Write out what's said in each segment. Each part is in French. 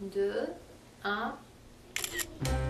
2, 1.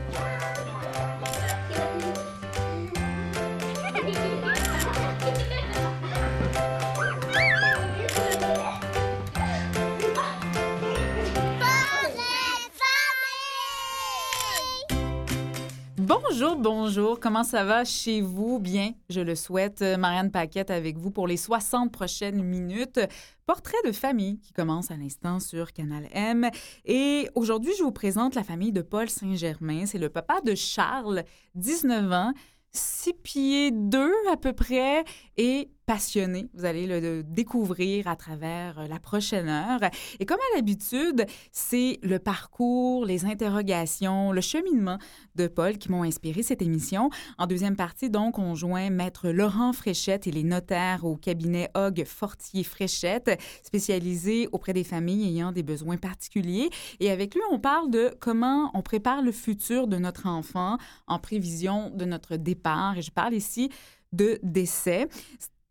Bonjour, bonjour. Comment ça va chez vous? Bien, je le souhaite. Euh, Marianne Paquette avec vous pour les 60 prochaines minutes. Portrait de famille qui commence à l'instant sur Canal M. Et aujourd'hui, je vous présente la famille de Paul Saint-Germain. C'est le papa de Charles, 19 ans, 6 pieds 2 à peu près et passionné. Vous allez le découvrir à travers euh, la prochaine heure. Et comme à l'habitude, c'est le parcours, les interrogations, le cheminement de Paul qui m'ont inspiré cette émission. En deuxième partie, donc, on joint Maître Laurent Fréchette et les notaires au cabinet Hogg Fortier Fréchette, spécialisé auprès des familles ayant des besoins particuliers. Et avec lui, on parle de comment on prépare le futur de notre enfant en prévision de notre départ. Et je parle ici de décès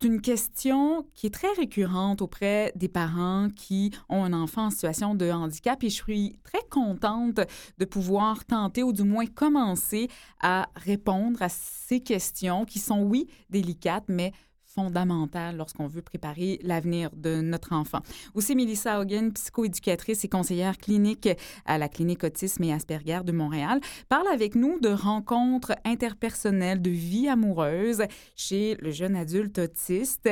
une question qui est très récurrente auprès des parents qui ont un enfant en situation de handicap et je suis très contente de pouvoir tenter ou du moins commencer à répondre à ces questions qui sont, oui, délicates, mais fondamentale lorsqu'on veut préparer l'avenir de notre enfant. Aussi, Mélissa Hogan, psychoéducatrice et conseillère clinique à la clinique Autisme et Asperger de Montréal, parle avec nous de rencontres interpersonnelles, de vie amoureuse chez le jeune adulte autiste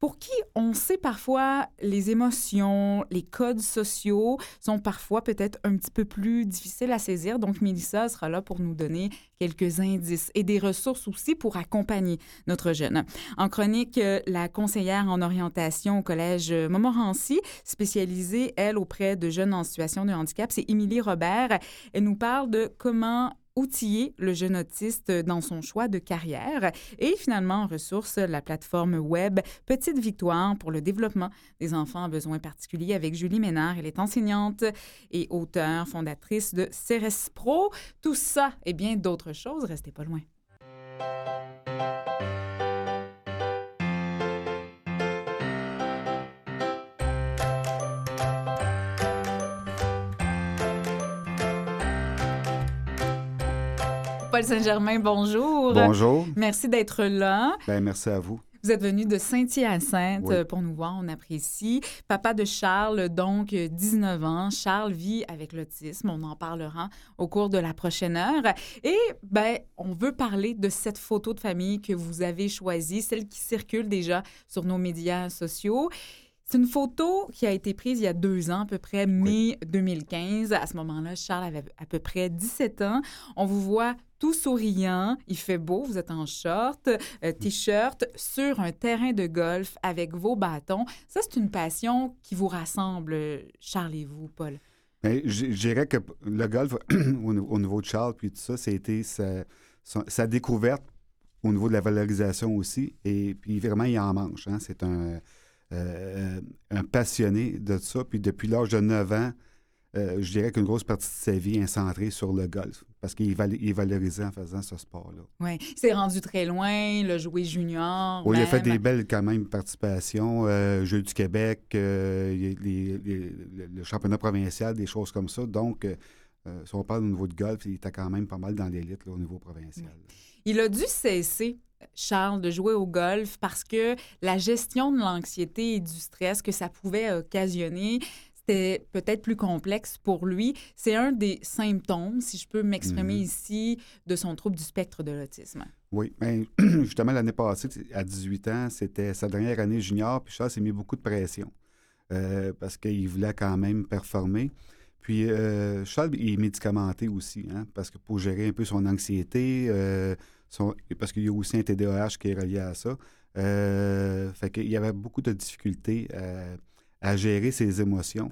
pour qui on sait parfois les émotions, les codes sociaux sont parfois peut-être un petit peu plus difficiles à saisir. Donc, Mélissa sera là pour nous donner quelques indices et des ressources aussi pour accompagner notre jeune. En chronique, la conseillère en orientation au Collège Montmorency, spécialisée, elle, auprès de jeunes en situation de handicap, c'est Émilie Robert. Elle nous parle de comment outiller le jeune autiste dans son choix de carrière. Et finalement, en ressource, la plateforme web Petite Victoire pour le développement des enfants à besoins particuliers avec Julie Ménard. Elle est enseignante et auteure, fondatrice de CRS Pro. Tout ça et bien d'autres choses, restez pas loin. Paul Saint-Germain, bonjour. Bonjour. Merci d'être là. Bien, merci à vous. Vous êtes venu de Saint-Hyacinthe pour nous voir, on apprécie. Papa de Charles, donc 19 ans. Charles vit avec l'autisme, on en parlera au cours de la prochaine heure. Et ben, on veut parler de cette photo de famille que vous avez choisie, celle qui circule déjà sur nos médias sociaux. C'est une photo qui a été prise il y a deux ans, à peu près mai 2015. À ce moment-là, Charles avait à peu près 17 ans. On vous voit tout souriant, il fait beau, vous êtes en short, euh, t-shirt, sur un terrain de golf avec vos bâtons. Ça, c'est une passion qui vous rassemble, Charles et vous, Paul. Je dirais que le golf, au niveau de Charles, puis tout ça, c'était sa, sa, découverte au niveau de la valorisation aussi. Et puis vraiment, il en mange. Hein. C'est un euh, un passionné de ça. Puis depuis l'âge de 9 ans, euh, je dirais qu'une grosse partie de sa vie est centrée sur le golf parce qu'il est valorisé en faisant ce sport-là. Oui. Il s'est rendu très loin, le joué junior. Oui, il a fait des belles, quand même, participations. Euh, Jeux du Québec, le championnat provincial, des choses comme ça. Donc, si on parle au niveau de golf, il était quand même pas mal dans l'élite au niveau provincial. Il a dû cesser Charles, de jouer au golf parce que la gestion de l'anxiété et du stress que ça pouvait occasionner, c'était peut-être plus complexe pour lui. C'est un des symptômes, si je peux m'exprimer mhm. ici, de son trouble du spectre de l'autisme. Oui, bien, justement, l'année passée, à 18 ans, c'était sa dernière année junior, puis Charles s'est mis beaucoup de pression euh, parce qu'il voulait quand même performer. Puis euh, Charles, il est médicamenté aussi, hein, parce que pour gérer un peu son anxiété, euh, parce qu'il y a aussi un TDAH qui est relié à ça. Euh, fait qu'il y avait beaucoup de difficultés euh, à gérer ses émotions.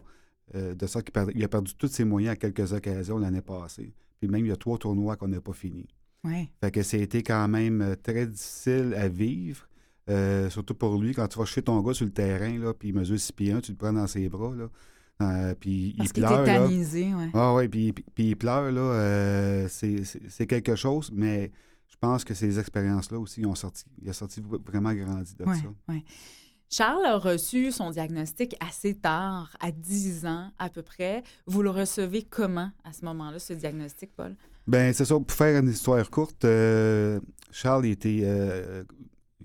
Euh, de sorte qu'il a perdu tous ses moyens à quelques occasions l'année passée. Puis même, il y a trois tournois qu'on n'a pas finis. Ouais. Fait que été quand même très difficile à vivre. surtout pour lui, quand tu vas chez ton gars sur le terrain, là, puis il mesure 6 pieds 1, tu le prends dans ses bras, là. puis il pleure. ouais. Ah ouais, puis, puis, il pleure, là. c'est quelque chose, mais je pense que ces expériences-là aussi ont sorti, il a sorti vraiment grandi de ça. Oui. Charles a reçu son diagnostic assez tard, à 10 ans à peu près. Vous le recevez comment à ce moment-là, ce diagnostic, Paul? Ben c'est ça. Pour faire une histoire courte, euh, Charles était, euh,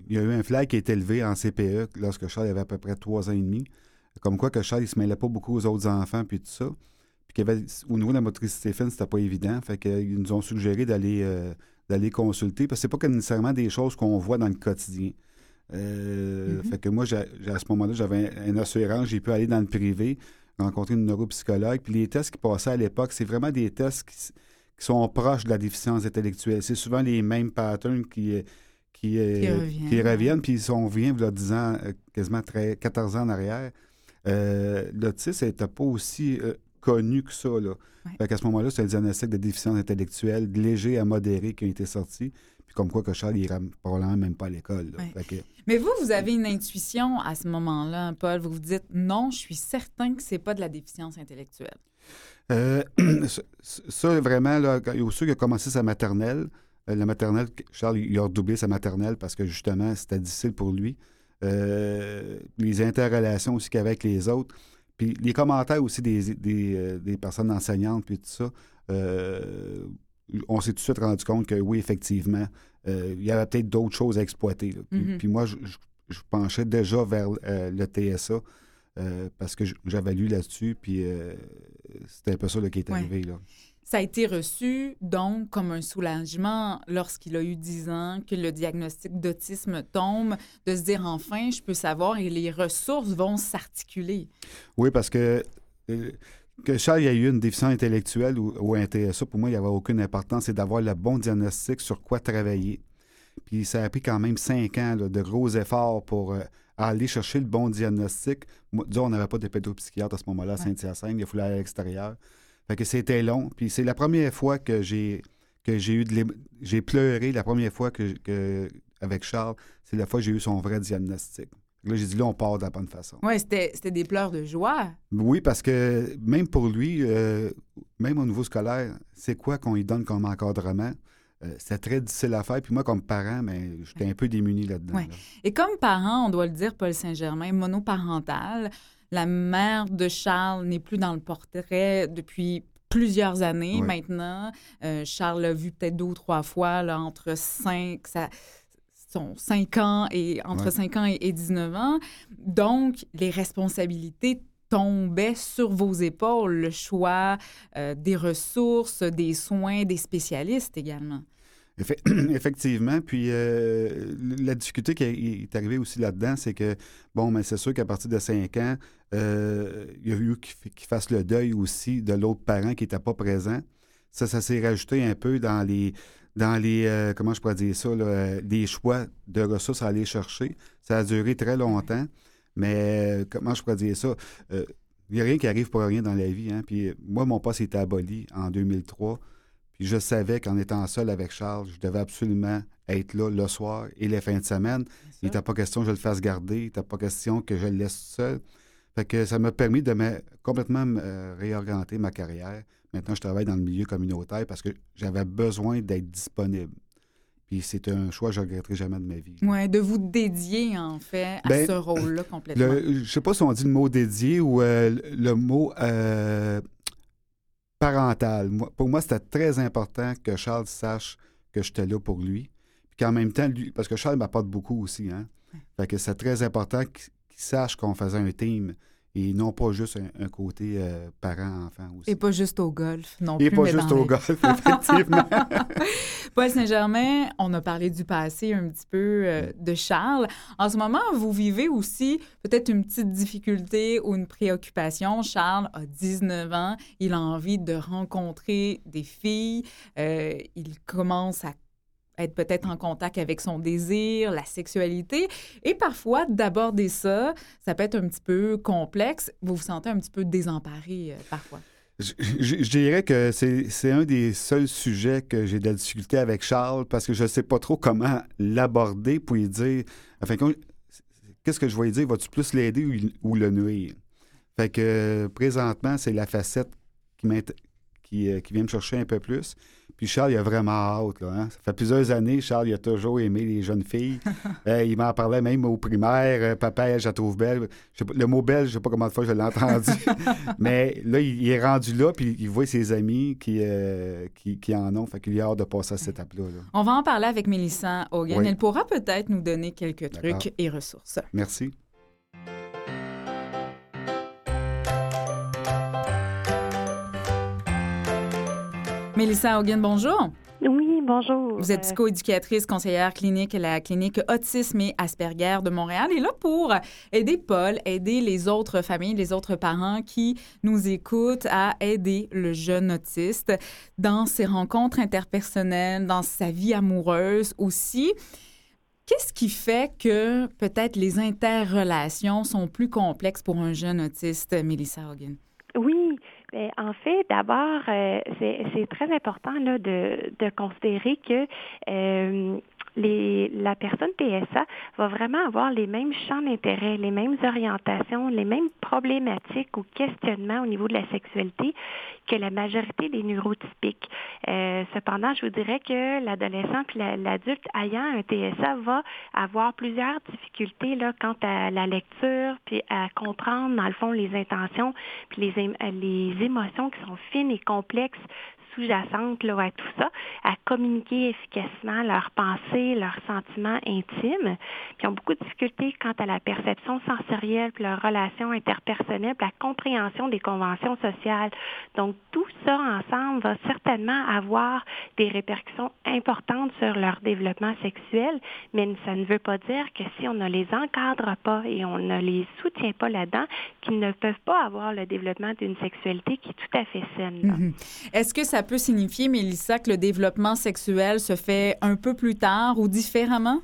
il y a eu un flag qui a été élevé en CPE lorsque Charles avait à peu près trois ans et demi. Comme quoi que Charles, il se mêlait pas beaucoup aux autres enfants puis tout ça. Puis qu'il avait, au niveau de la motricité fine, c'était pas évident. Fait qu'ils nous ont suggéré d'aller euh, d'aller consulter parce que c'est pas que nécessairement des choses qu'on voit dans le quotidien. Euh, Mhm. Fait que moi, à ce moment-là, j'avais un, un assurance, j'ai pu aller dans le privé, rencontrer une neuropsychologue. Puis les tests qui passaient à l'époque, c'est vraiment des tests qui, sont proches de la déficience intellectuelle. C'est souvent les mêmes patterns qui, euh, qui, euh, Qui reviennent. qui reviennent. Puis si on revient, il y a 10 ans, quasiment très- 14 ans en arrière, euh, l'autisme n'était pas aussi connu que ça. Là. Ouais. Fait qu'à ce moment-là, c'est un diagnostic de déficience intellectuelle léger à modéré qui a été sorti. Puis comme quoi que Charles, il probablement même pas à l'école. Ouais. Que- Mais vous, vous avez une intuition à ce moment-là, Paul. Vous vous dites non, je suis certain que c'est pas de la déficience intellectuelle. Euh, ça- vraiment, là, quand, au qu'il a commencé sa maternelle, euh, la maternelle, Charles, il a redoublé sa maternelle parce que justement, c'était difficile pour lui. Euh, les interrelations aussi qu'il avait avec les autres. Puis les commentaires aussi des, des, euh, des personnes enseignantes, puis tout ça. euh, on s'est tout de suite rendu compte que oui, effectivement, euh, il y avait peut-être d'autres choses à exploiter. là. Puis, puis moi, je, je- je penchais déjà vers euh, le TSA parce que j'avais lu là-dessus, puis c'était un peu ça là, qui est Ouais. arrivé. Là. Ça a été reçu donc comme un soulagement lorsqu'il a eu 10 ans, que le diagnostic d'autisme tombe, de se dire enfin, je peux savoir et les ressources vont s'articuler. Oui, parce que euh, que Charles ait eu une déficience intellectuelle ou, ou un TSA, pour moi, il n'y avait aucune importance. C'est d'avoir le bon diagnostic sur quoi travailler. Puis ça a pris quand même cinq ans là, de gros efforts pour euh, aller chercher le bon diagnostic. Moi, disons, on n'avait pas de pédopsychiatre à ce moment-là à. Saint-Hyacinthe. Il fallait aller à l'extérieur. Fait que c'était long. Puis c'est la première fois que j'ai que j'ai eu de j'ai pleuré la première fois que, que- avec Charles, c'est la fois que j'ai eu son vrai diagnostic. Là, j'ai dit là, on part de la bonne façon. Oui, c'était des pleurs de joie. Oui, parce que même pour lui, euh, même au niveau scolaire, c'est quoi qu'on lui donne comme encadrement? Euh, c'est très difficile à faire. Puis moi, comme parent, ben, j'étais un peu démuni là-dedans. Ouais. là. Et comme parent, on doit le dire, Paul Saint-Germain, monoparental, la mère de Charles n'est plus dans le portrait depuis plusieurs années maintenant. Euh, Charles l'a vu peut-être deux ou trois fois là, entre cinq, ça, son 5 ans et entre Ouais. 5 ans et, et 19 ans. Donc, les responsabilités tombaient sur vos épaules, le choix euh, des ressources, des soins, des spécialistes également. Effe- Effectivement. Puis euh, la difficulté qui est arrivée aussi là-dedans, c'est que, bon, mais c'est sûr qu'à partir de 5 ans, euh, il y a eu qu'il fasse le deuil aussi de l'autre parent qui n'était pas présent. Ça, ça s'est rajouté un peu dans les, dans les euh, comment je pourrais dire ça, les choix de ressources à aller chercher. Ça a duré très longtemps, mais comment je pourrais dire ça? Il n'y a rien qui arrive pour rien dans la vie. Hein? Puis moi, mon poste était aboli en 2003. Puis je savais qu'en étant seul avec Charles, je devais absolument être là le soir et les fins de semaine. Il n'était pas question que je le fasse garder. Il n'était pas question que je le laisse seul. Fait que ça m'a permis de me, complètement euh, réorienter ma carrière. Maintenant, je travaille dans le milieu communautaire parce que j'avais besoin d'être disponible. Puis c'est un choix que je ne regretterai jamais de ma vie. Oui, de vous dédier, en fait, à Ben, ce rôle-là complètement. Le, je sais pas si on dit le mot dédié ou euh, le- le mot euh, parental. Moi- pour moi, c'était très important que Charles sache que j'étais là pour lui. Puis qu'en même temps, lui, parce que Charles m'apporte beaucoup aussi. Hein? Fait que c'est très important qu'il qu'il sache qu'on faisait un team et non pas juste un, un côté euh, parent-enfant aussi. Et pas juste au golf non Et plus. pas mais juste au golf, effectivement. Paul Saint-Germain, on a parlé du passé un petit peu euh, de Charles. En ce moment, vous vivez aussi peut-être une petite difficulté ou une préoccupation. Charles a 19 ans, il a envie de rencontrer des filles, Euh, il commence à être peut-être en contact avec son désir, la sexualité, et parfois d'aborder ça, ça peut être un petit peu complexe. Vous vous sentez un petit peu désemparé euh, parfois. Je, dirais que c'est un des seuls sujets que j'ai de la difficulté avec Charles parce que je ne sais pas trop comment l'aborder pour lui dire, enfin, qu'est-ce que je vais lui dire? Vas-tu plus l'aider ou, ou le nuire? Fait que euh, présentement, c'est la facette qui m'int- qui, euh, qui vient me chercher un peu plus. Puis Charles, il a vraiment hâte. Là, hein. Ça fait plusieurs années, Charles, il a toujours aimé les jeunes filles. Euh, il m'en parlait même au primaire. Euh, papa, elle, je la trouve belle. Je sais pas- le mot belle, je ne sais pas combien de fois je l'ai entendu. Mais là, il, il est rendu là, puis il voit ses amis qui, euh, qui, qui en ont. Fait qu'il a hâte de passer à cette étape-là. là. On va en parler avec Mélissa Hogan. Oui. Elle pourra peut-être nous donner quelques trucs et ressources. Merci. Mélissa Hogan, bonjour. Oui, bonjour. Vous êtes psychoéducatrice, conseillère clinique à la clinique Autisme et Asperger de Montréal. Et là, pour aider Paul, aider les autres familles, les autres parents qui nous écoutent à aider le jeune autiste dans ses rencontres interpersonnelles, dans sa vie amoureuse aussi. Qu'est-ce qui fait que peut-être les interrelations sont plus complexes pour un jeune autiste, Mélissa Hogan? En fait, d'abord, euh, c'est très important de, de considérer que euh, les, la personne TSA va vraiment avoir les mêmes champs d'intérêt, les mêmes orientations, les mêmes problématiques ou questionnements au niveau de la sexualité que la majorité des neurotypiques. Euh, cependant, je vous dirais que l'adolescent puis la- l'adulte ayant un TSA va avoir plusieurs difficultés là, quant à la lecture puis à comprendre, dans le fond, les intentions puis les, les émotions qui sont fines et complexes sous-jacentes là, à tout ça, à communiquer efficacement leurs pensées, leurs sentiments intimes, puis ont beaucoup de difficultés quant à la perception sensorielle, puis leurs relations interpersonnelles, puis la compréhension des conventions sociales. Donc, tout ça ensemble va certainement avoir des répercussions importantes sur leur développement sexuel, mais ça ne veut pas dire que si on ne les encadre pas et on ne les soutient pas là-dedans, qu'ils ne peuvent pas avoir le développement d'une sexualité qui est tout à fait saine. Mhm. Est-ce que peut signifier, Mélissa, que le développement sexuel se fait un peu plus tard ou différemment?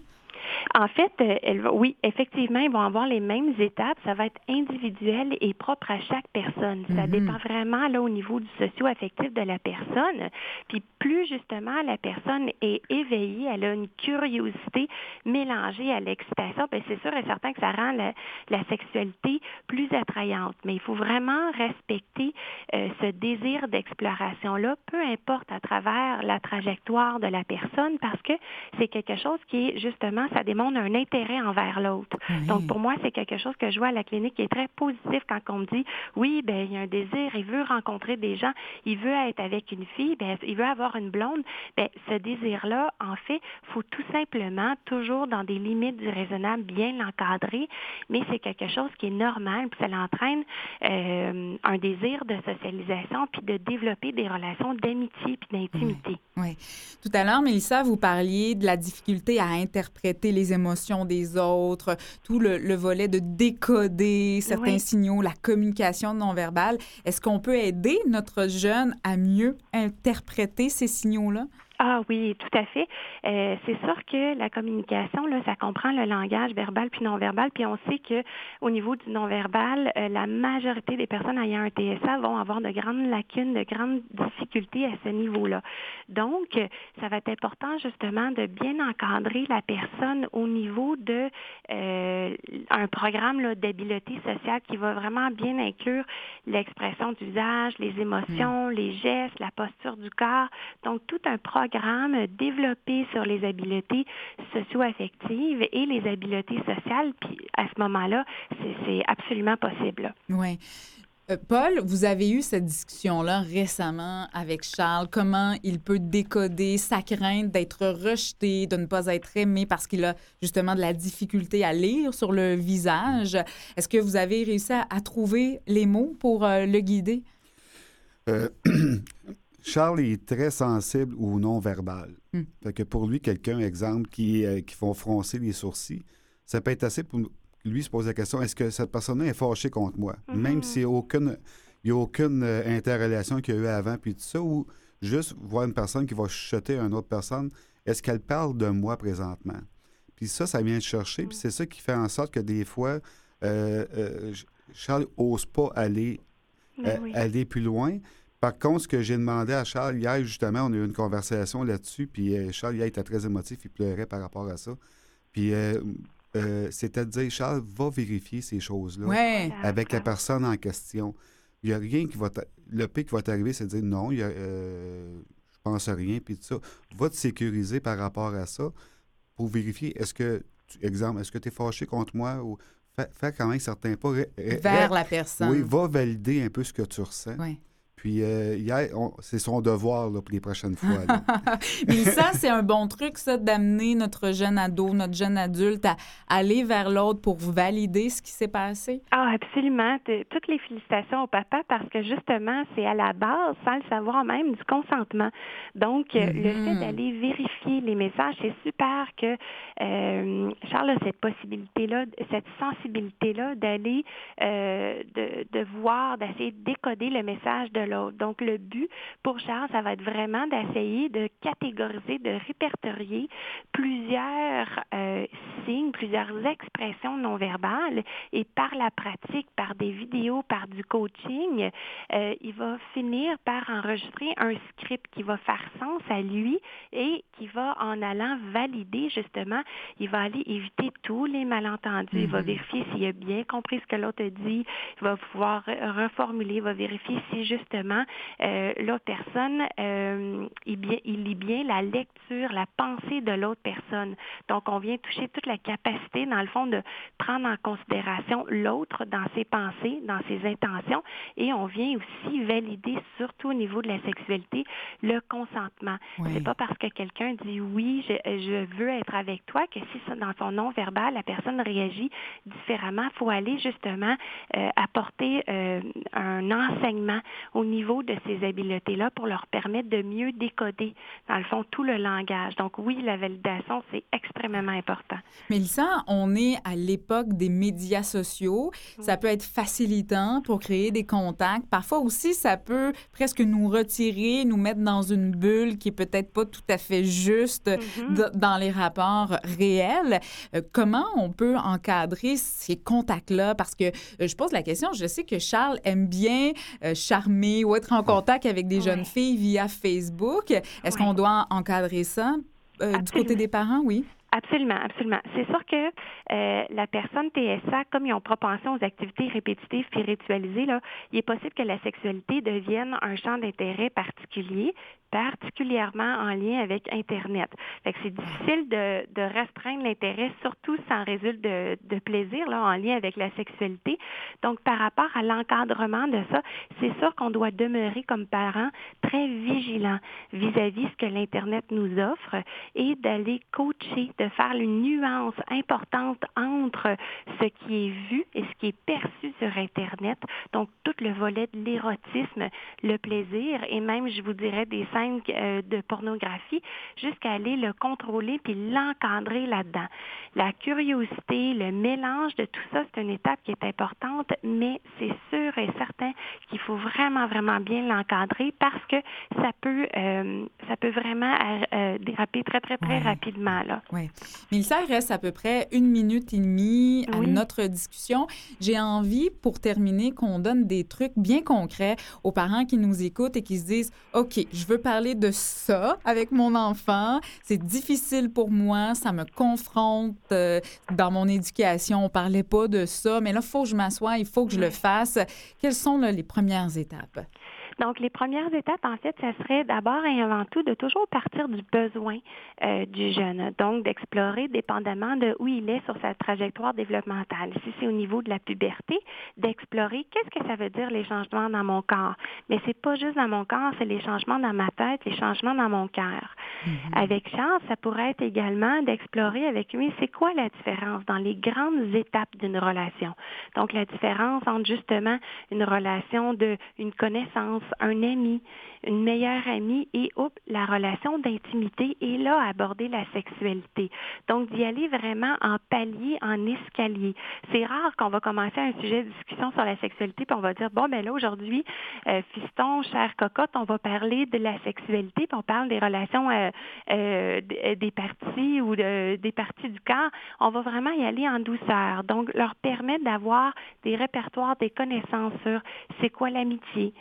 En fait, euh, elle va- oui, effectivement, ils vont avoir les mêmes étapes. Ça va être individuel et propre à chaque personne. Ça Mhm. dépend vraiment là au niveau du socio-affectif de la personne. Puis plus justement la personne est éveillée, elle a une curiosité mélangée à l'excitation, ben c'est sûr et certain que ça rend la, la sexualité plus attrayante. Mais il faut vraiment respecter euh, ce désir d'exploration-là, peu importe à travers la trajectoire de la personne, parce que c'est quelque chose qui est justement, ça démontre un intérêt envers l'autre. Donc, pour moi, c'est quelque chose que je vois à la clinique qui est très positif quand on me dit, oui, ben il y a un désir, il veut rencontrer des gens, il veut être avec une fille, ben il veut avoir une blonde. Ben ce désir-là, en fait, faut tout simplement, toujours dans des limites du raisonnable, bien l'encadrer, mais c'est quelque chose qui est normal, puis ça l'entraîne euh, un désir de socialisation, puis de développer des relations d'amitié puis d'intimité. Oui. Tout à l'heure, Mélissa, vous parliez de la difficulté à interpréter les émotions des autres, tout le, le volet de décoder certains Oui. signaux, la communication non verbale. Est-ce qu'on peut aider notre jeune à mieux interpréter ces signaux-là? Ah oui, tout à fait. Euh, c'est sûr que la communication, là, ça comprend le langage verbal puis non verbal. Puis on sait que au niveau du non verbal, euh, la majorité des personnes ayant un TSA vont avoir de grandes lacunes, de grandes difficultés à ce niveau-là. Donc, ça va être important justement de bien encadrer la personne au niveau de euh, un programme d'habileté sociale qui va vraiment bien inclure l'expression du visage, les émotions, les gestes, la posture du corps. Donc, tout un programme développé sur les habiletés socio-affectives et les habiletés sociales. Puis, à ce moment-là, c'est- c'est absolument possible. Oui. Euh, Paul, vous avez eu cette discussion-là récemment avec Charles. Comment il peut décoder sa crainte d'être rejeté, de ne pas être aimé parce qu'il a justement de la difficulté à lire sur le visage? Est-ce que vous avez réussi à, à trouver les mots pour euh, le guider? Euh, Charles est très sensible au non-verbal. Hmm. Fait que pour lui, quelqu'un, exemple, qui, euh, qui font froncer les sourcils, ça peut être assez pour lui se poser la question est-ce que cette personne-là est fâchée contre moi? Mhm. Même s'il n'y a aucune, il y a aucune euh, interrelation qu'il y a eu avant, puis tout ça, ou juste voir une personne qui va chuchoter à une autre personne est-ce qu'elle parle de moi présentement? Puis ça, ça vient de chercher, puis c'est ça qui fait en sorte que des fois, euh, euh, Charles n'ose pas aller oui. aller plus loin. Par contre, ce que j'ai demandé à Charles hier, justement, on a eu une conversation là-dessus, puis euh, Charles, hier, était très émotif, il pleurait par rapport à ça. Puis euh, euh, c'était de dire, Charles, va vérifier ces choses-là avec la personne en question. Il n'y a rien qui va... Le pire qui va t'arriver, c'est de dire non, il y a, euh, je pense à rien, puis tout ça. Va te sécuriser par rapport à ça pour vérifier, est-ce que, exemple, est-ce que tu es fâché contre moi ou faire quand même certains pas. Vers la personne. Oui, va valider un peu ce que tu ressens. Oui. Puis euh, hier, c'est son devoir là, pour les prochaines fois. Mais ça, c'est un bon truc, ça, d'amener notre jeune ado, notre jeune adulte à aller vers l'autre pour valider ce qui s'est passé. Ah, absolument. Toutes les félicitations au papa parce que justement, c'est à la base, sans le savoir même, du consentement. Donc, euh, le fait mm-hmm. d'aller vérifier les messages, c'est super que euh, Charles a cette possibilité-là, cette sensibilité-là d'aller, euh, de, de voir, d'essayer de décoder le message de l'autre donc, le but pour Charles, ça va être vraiment d'essayer de catégoriser, de répertorier plusieurs euh, signes, plusieurs expressions non verbales et par la pratique, par des vidéos, par du coaching, euh, il va finir par enregistrer un script qui va faire sens à lui et qui va, en allant valider justement, il va aller éviter tous les malentendus. Il va mm-hmm. vérifier s'il a bien compris ce que l'autre a dit. Il va pouvoir reformuler, il va vérifier si justement euh, l'autre personne, euh, il, lit bien la lecture, la pensée de l'autre personne. Donc, on vient toucher toute la capacité, dans le fond, de prendre en considération l'autre dans ses pensées, dans ses intentions, et on vient aussi valider, surtout au niveau de la sexualité, le consentement. C'est pas parce que quelqu'un dit oui, je, veux être avec toi, que si dans son non verbal, la personne réagit différemment, il faut aller justement euh, apporter un enseignement au niveau niveau de ces habiletés-là pour leur permettre de mieux décoder, dans le fond, tout le langage. Donc oui, la validation, c'est extrêmement important. Mélissa, on est à l'époque des médias sociaux. Ça peut être facilitant pour créer des contacts. Parfois aussi, ça peut presque nous retirer, nous mettre dans une bulle qui est peut-être pas tout à fait juste mm-hmm. dans les rapports réels. Euh, comment on peut encadrer ces contacts-là? Parce que euh, je pose la question, je sais que Charles aime bien euh, charmer ou être en contact avec des jeunes filles via Facebook. Est-ce qu'on doit encadrer ça euh, du côté des parents? Oui. Absolument, absolument. C'est sûr que euh, la personne TSA, comme ils ont propension aux activités répétitives puis ritualisées, là, il est possible que la sexualité devienne un champ d'intérêt particulier, particulièrement en lien avec Internet. Fait que c'est difficile de, de restreindre l'intérêt, surtout sans résulte de, de, plaisir là, en lien avec la sexualité. Donc, par rapport à l'encadrement de ça, c'est sûr qu'on doit demeurer comme parents très vigilants vis-à-vis ce que l'Internet nous offre et d'aller coacher, de faire une nuance importante entre ce qui est vu et ce qui est perçu sur Internet. Donc, tout le volet de l'érotisme, le plaisir et même, je vous dirais, des scènes euh, de pornographie jusqu'à aller le contrôler puis l'encadrer là-dedans. La curiosité, le mélange de tout ça, c'est une étape qui est importante, mais c'est sûr et certain qu'il faut vraiment, vraiment bien l'encadrer parce que ça peut, euh, ça peut vraiment euh, déraper très, très, très rapidement. Là. Oui. Mais il reste à peu près une minute et demie à notre discussion. J'ai envie, pour terminer, qu'on donne des trucs bien concrets aux parents qui nous écoutent et qui se disent, OK, je veux parler de ça avec mon enfant. C'est difficile pour moi, ça me confronte euh, dans mon éducation. On parlait pas de ça, mais là, il faut que je m'assoie, il faut que je le fasse. Quelles sont les premières étapes? Donc, les premières étapes, en fait, ça serait d'abord et avant tout de toujours partir du besoin euh, du jeune. Donc, d'explorer, dépendamment de où il est sur sa trajectoire développementale. Si c'est au niveau de la puberté, d'explorer qu'est-ce que ça veut dire les changements dans mon corps. Mais c'est pas juste dans mon corps, c'est les changements dans ma tête, les changements dans mon cœur. Mm-hmm. Avec Charles, ça pourrait être également d'explorer avec lui c'est quoi la différence dans les grandes étapes d'une relation? Donc, la différence entre justement une relation de une connaissance un ami, une meilleure amie et oups, la relation d'intimité et là aborder la sexualité. Donc d'y aller vraiment en palier, en escalier. C'est rare qu'on va commencer un sujet de discussion sur la sexualité puis on va dire bon ben là aujourd'hui, euh, fiston, chère cocotte, on va parler de la sexualité puis on parle des relations euh, euh, des parties ou des parties du corps. On va vraiment y aller en douceur. Donc leur permettre d'avoir des répertoires, des connaissances sur c'est quoi l'amitié,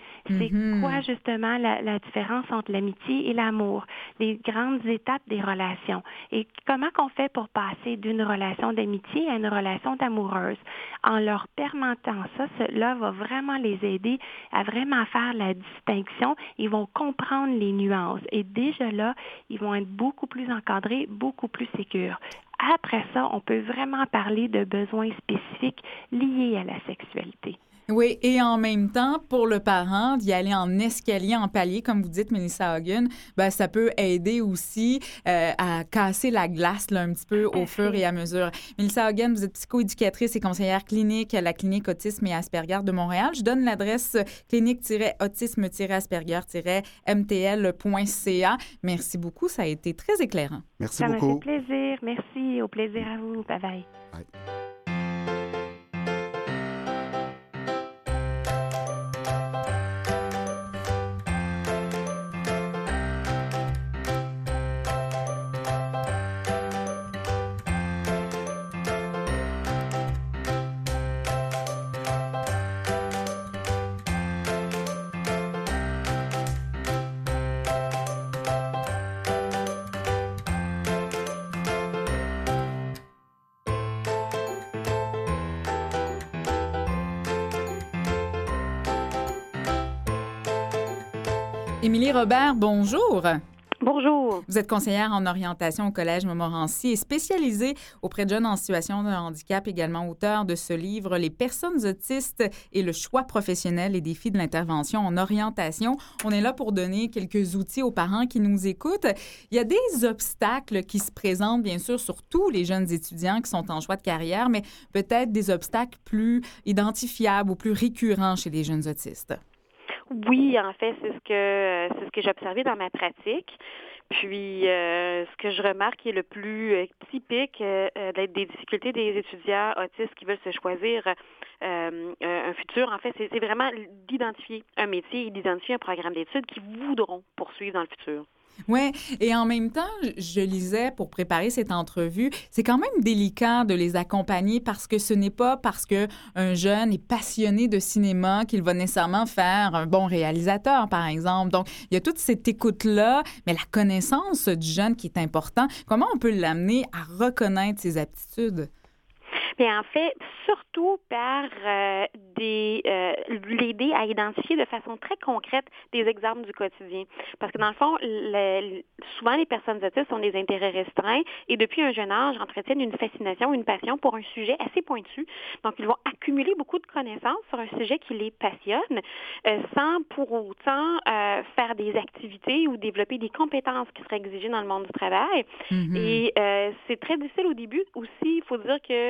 Quoi justement la, la différence entre l'amitié et l'amour, les grandes étapes des relations et comment qu'on fait pour passer d'une relation d'amitié à une relation d'amoureuse? En leur permettant ça, cela va vraiment les aider à vraiment faire la distinction. Ils vont comprendre les nuances et déjà là, ils vont être beaucoup plus encadrés, beaucoup plus sécures. Après ça, on peut vraiment parler de besoins spécifiques liés à la sexualité. Oui, et en même temps, pour le parent, d'y aller en escalier, en palier, comme vous dites, Melissa Hagen, ben, ça peut aider aussi euh, à casser la glace là, un petit peu au fur et à mesure. Melissa Hagen, vous êtes psychoéducatrice et conseillère clinique à la clinique Autisme et Asperger de Montréal. Je donne l'adresse clinique-autisme-asperger-mtl.ca. Merci beaucoup, ça a été très éclairant. Merci ça beaucoup. Ça fait plaisir. Merci. Au plaisir à vous. Bye bye. Bye. Émilie Robert, bonjour. Bonjour. Vous êtes conseillère en orientation au Collège Montmorency et spécialisée auprès de jeunes en situation de handicap, également auteur de ce livre Les personnes autistes et le choix professionnel, les défis de l'intervention en orientation. On est là pour donner quelques outils aux parents qui nous écoutent. Il y a des obstacles qui se présentent, bien sûr, sur tous les jeunes étudiants qui sont en choix de carrière, mais peut-être des obstacles plus identifiables ou plus récurrents chez les jeunes autistes. Oui, en fait, c'est ce que c'est ce que j'ai observé dans ma pratique. Puis, euh, ce que je remarque qui est le plus euh, typique euh, des difficultés des étudiants autistes qui veulent se choisir un futur, en fait, c'est vraiment d'identifier un métier et d'identifier un programme d'études qu'ils voudront poursuivre dans le futur. Oui, et en même temps, je lisais pour préparer cette entrevue, c'est quand même délicat de les accompagner parce que ce n'est pas parce que un jeune est passionné de cinéma qu'il va nécessairement faire un bon réalisateur, par exemple. Donc, il y a toute cette écoute-là, mais la connaissance du jeune qui est important. Comment on peut l'amener à reconnaître ses aptitudes? Bien, en fait, surtout par euh, des euh, l'aider à identifier de façon très concrète des exemples du quotidien. Parce que dans le fond, le, souvent les personnes autistes ont des intérêts restreints et depuis un jeune âge entretiennent une fascination, une passion pour un sujet assez pointu. Donc, ils vont accumuler beaucoup de connaissances sur un sujet qui les passionne euh, sans pour autant euh, faire des activités ou développer des compétences qui seraient exigées dans le monde du travail. Mm -hmm. Et euh, c'est très difficile au début aussi. Il faut dire que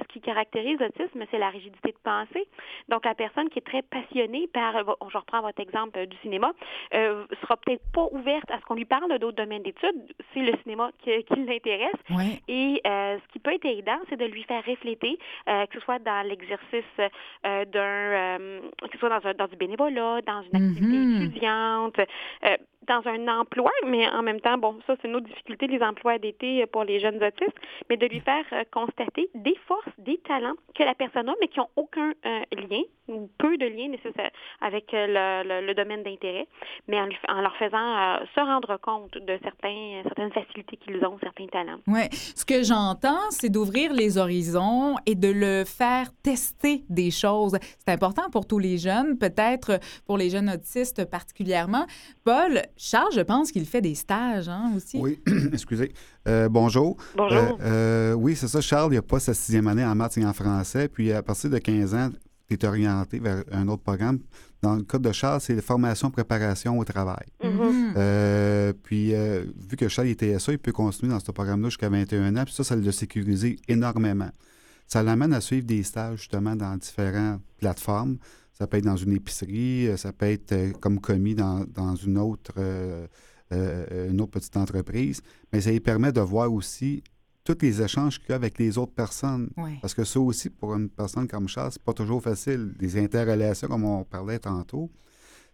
ce qui caractérise l'autisme, c'est la rigidité de pensée. Donc, la personne qui est très passionnée par, je reprends votre exemple du cinéma, euh, sera peut-être pas ouverte à ce qu'on lui parle d'autres domaines d'études. C'est le cinéma qui, qui l'intéresse. Ouais. Et euh, ce qui peut être aidant, c'est de lui faire refléter, euh, que ce soit dans l'exercice d'un, que ce soit dans, un, dans, du bénévolat, dans une activité Mhm. mm -hmm. étudiante dans un emploi, mais en même temps, bon, ça, c'est une autre difficulté, les emplois d'été pour les jeunes autistes, mais de lui faire euh, constater des forces, des talents que la personne a, mais qui n'ont aucun euh, lien ou peu de lien nécessaire avec euh, le, le, domaine d'intérêt, mais en, leur faisant se rendre compte de certains, certaines facilités qu'ils ont, certains talents. Oui. Ce que j'entends, c'est d'ouvrir les horizons et de le faire tester des choses. C'est important pour tous les jeunes, peut-être pour les jeunes autistes particulièrement. Paul, Charles, je pense qu'il fait des stages hein, aussi. Oui, excusez. Euh, bonjour. Bonjour. Euh, euh, oui, c'est ça. Charles, il n'a pas sa sixième année en maths et en français. Puis à partir de 15 ans, tu es orienté vers un autre programme. Dans le cas de Charles, c'est formation préparation au travail. Mm -hmm. puis vu que Charles était ça, il peut continuer dans ce programme-là jusqu'à 21 ans. Puis ça, ça l'a sécurisé énormément. Ça l'amène à suivre des stages justement dans différentes plateformes. Ça peut être dans une épicerie, ça peut être euh, comme commis dans, dans une, autre, euh, euh, une autre petite entreprise. Mais ça lui permet de voir aussi tous les échanges qu'il y a avec les autres personnes. Parce que ça aussi, pour une personne comme Charles, c'est pas toujours facile. Les interrelations, comme on parlait tantôt,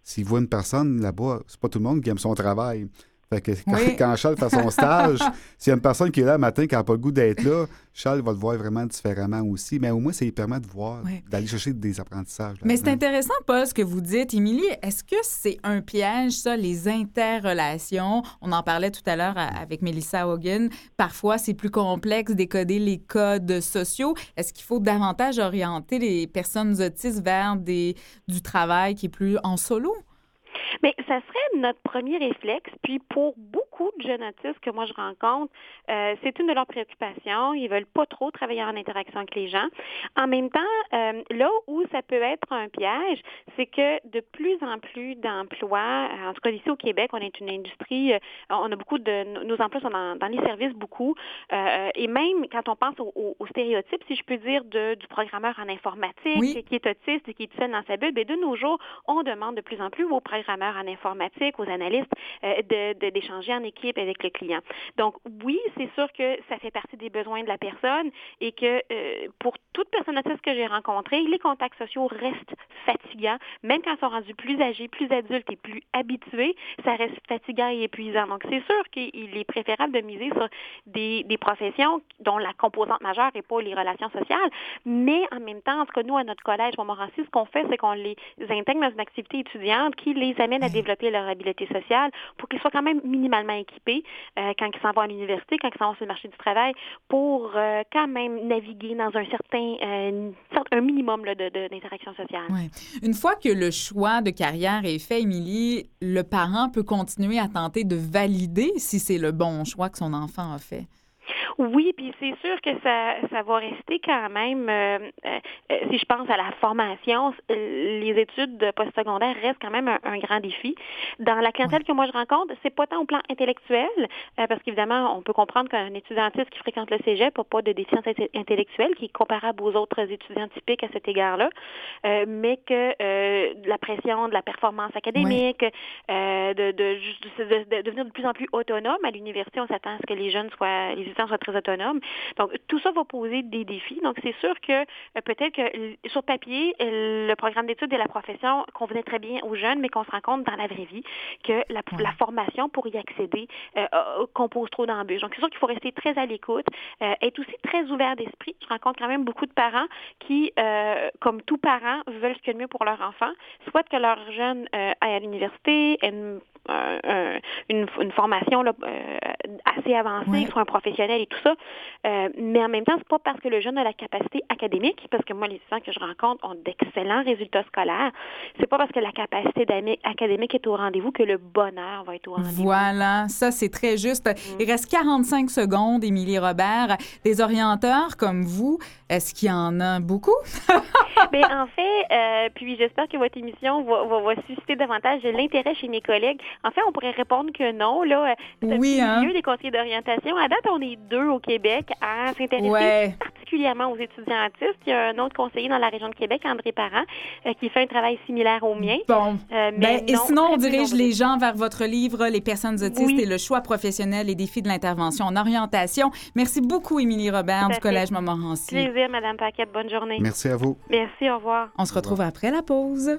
s'il voit une personne là-bas, c'est pas tout le monde qui aime son travail. Fait que quand, Oui. quand Charles fait son stage, s'il y a une personne qui est là le matin qui n'a pas le goût d'être là, Charles va le voir vraiment différemment aussi. Mais au moins, ça lui permet de voir, Oui. d'aller chercher des apprentissages. Mais c'est là-dedans. intéressant, Paul, ce que vous dites. Émilie, est-ce que c'est un piège, ça, les interrelations? On en parlait tout à l'heure à- avec Melissa Hogan. Parfois, c'est plus complexe d'écoder les codes sociaux. Est-ce qu'il faut davantage orienter les personnes autistes vers des, du travail qui est plus en solo? Mais ça serait notre premier réflexe. Puis pour beaucoup de jeunes autistes que moi je rencontre, euh, c'est une de leurs préoccupations. Ils veulent pas trop travailler en interaction avec les gens. En même temps, euh, là où ça peut être un piège, c'est que de plus en plus d'emplois, euh, en tout cas ici au Québec, on est une industrie, euh, on a beaucoup de nos emplois sont dans, dans les services beaucoup, euh, et même quand on pense aux au, au stéréotypes, si je peux dire, de, du programmeur en informatique Oui. qui est autiste et qui est seul dans sa bulle, bien, de nos jours, on demande de plus en plus aux programmeurs en informatique, aux analystes, euh, d'échanger en équipe avec le client. Donc, oui, c'est sûr que ça fait partie des besoins de la personne et que euh, pour toute personne autiste que j'ai rencontrée, les contacts sociaux restent fatigants, même quand ils sont rendus plus âgés, plus adultes et plus habitués, ça reste fatigant et épuisant. Donc, c'est sûr qu'il est préférable de miser sur des, des professions dont la composante majeure n'est pas les relations sociales, mais en même temps, en tout cas, nous, à notre collège Montmorency, ce qu'on fait, c'est qu'on les intègre dans une activité étudiante qui les amène à développer leur habileté sociale pour qu'ils soient quand même minimalement équipés euh, quand ils s'en vont à l'université, quand ils s'en vont sur le marché du travail, pour euh, quand même naviguer dans un certain, euh, un minimum là, de- de- d'interaction sociale. Ouais. Une fois que le choix de carrière est fait, Émilie, le parent peut continuer à tenter de valider si c'est le bon choix que son enfant a fait. Oui, puis c'est sûr que ça, ça va rester quand même, euh, euh, si je pense à la formation, euh, les études de postsecondaire restent quand même un, un grand défi. Dans la clientèle que moi je rencontre, c'est pas tant au plan intellectuel, euh, parce qu'évidemment, on peut comprendre qu'un étudiant autiste qui fréquente le cégep n'a pas de déficience intellectuelle qui est comparable aux autres étudiants typiques à cet égard-là, euh, mais que euh, de la pression, de la performance académique, euh, de, de, de- de devenir de plus en plus autonome à l'université, on s'attend à ce que les jeunes soient, les étudiants soient très autonomes. Donc, tout ça va poser des défis. Donc, c'est sûr que euh, peut-être que sur papier, le programme d'études et la profession convenait très bien aux jeunes, mais qu'on se rend compte dans la vraie vie que la, la formation pour y accéder euh, compose trop d'embûches. Donc, c'est sûr qu'il faut rester très à l'écoute, euh, être aussi très ouvert d'esprit. Je rencontre quand même beaucoup de parents qui, euh, comme tout parent, veulent ce qu'il y a de mieux pour leur enfant, souhaitent que leur jeune euh, aille à l'université, ait une, un- un- une, une formation là, euh, assez avancée, Ouais. soit un professionnel et tout ça. Euh, mais en même temps, c'est pas parce que le jeune a la capacité académique, parce que moi, les étudiants que je rencontre ont d'excellents résultats scolaires. C'est pas parce que la capacité académique est au rendez-vous que le bonheur va être au rendez-vous. Voilà, ça c'est très juste. Il reste 45 secondes, Émilie Robert. Des orienteurs comme vous, est-ce qu'il y en a beaucoup? Mais en fait, euh, puis j'espère que votre émission va, va, va susciter davantage l'intérêt chez mes collègues. En fait, on pourrait répondre que non. Là, euh, Oui, hein? milieu des conseillers d'orientation. À date, on est deux au Québec à s'intéresser Ouais. particulièrement aux étudiants autistes. Il y a un autre conseiller dans la région de Québec, André Parent, euh, qui fait un travail similaire au mien. Bon. Euh, mais Ben, et non, sinon, on dirige les gens vers votre livre Les personnes autistes Oui. et le choix professionnel et défis de l'intervention en orientation. Merci beaucoup, Émilie Robert du. Collège Montmorency. Plaisir, Madame Paquette. Bonne journée. Merci à vous. Merci, au revoir. On se retrouve après la pause.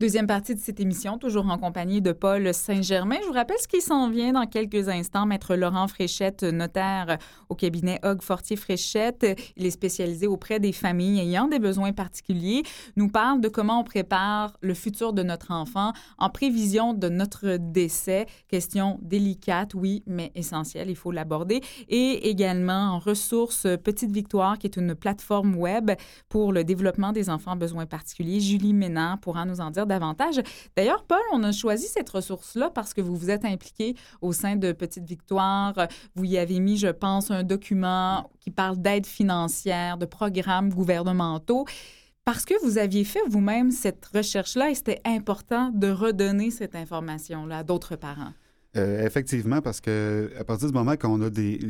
Deuxième partie de cette émission, toujours en compagnie de Paul Saint-Germain. Je vous rappelle ce qui s'en vient dans quelques instants. Maître Laurent Fréchette, notaire au cabinet Hogg Fortier Fréchette. Il est spécialisé auprès des familles ayant des besoins particuliers. Nous parle de comment on prépare le futur de notre enfant en prévision de notre décès. Question délicate, oui, mais essentielle. Il faut l'aborder. Et également en ressources Petite Victoire, qui est une plateforme web pour le développement des enfants à besoins particuliers. Julie Ménard pourra nous en dire davantage. D'ailleurs, Paul, on a choisi cette ressource-là parce que vous vous êtes impliqué au sein de Petite Victoire. Vous y avez mis, je pense, un document qui parle d'aide financière, de programmes gouvernementaux. Parce que vous aviez fait vous-même cette recherche-là et c'était important de redonner cette information-là à d'autres parents. Euh, effectivement, parce que à partir du moment qu'on a des,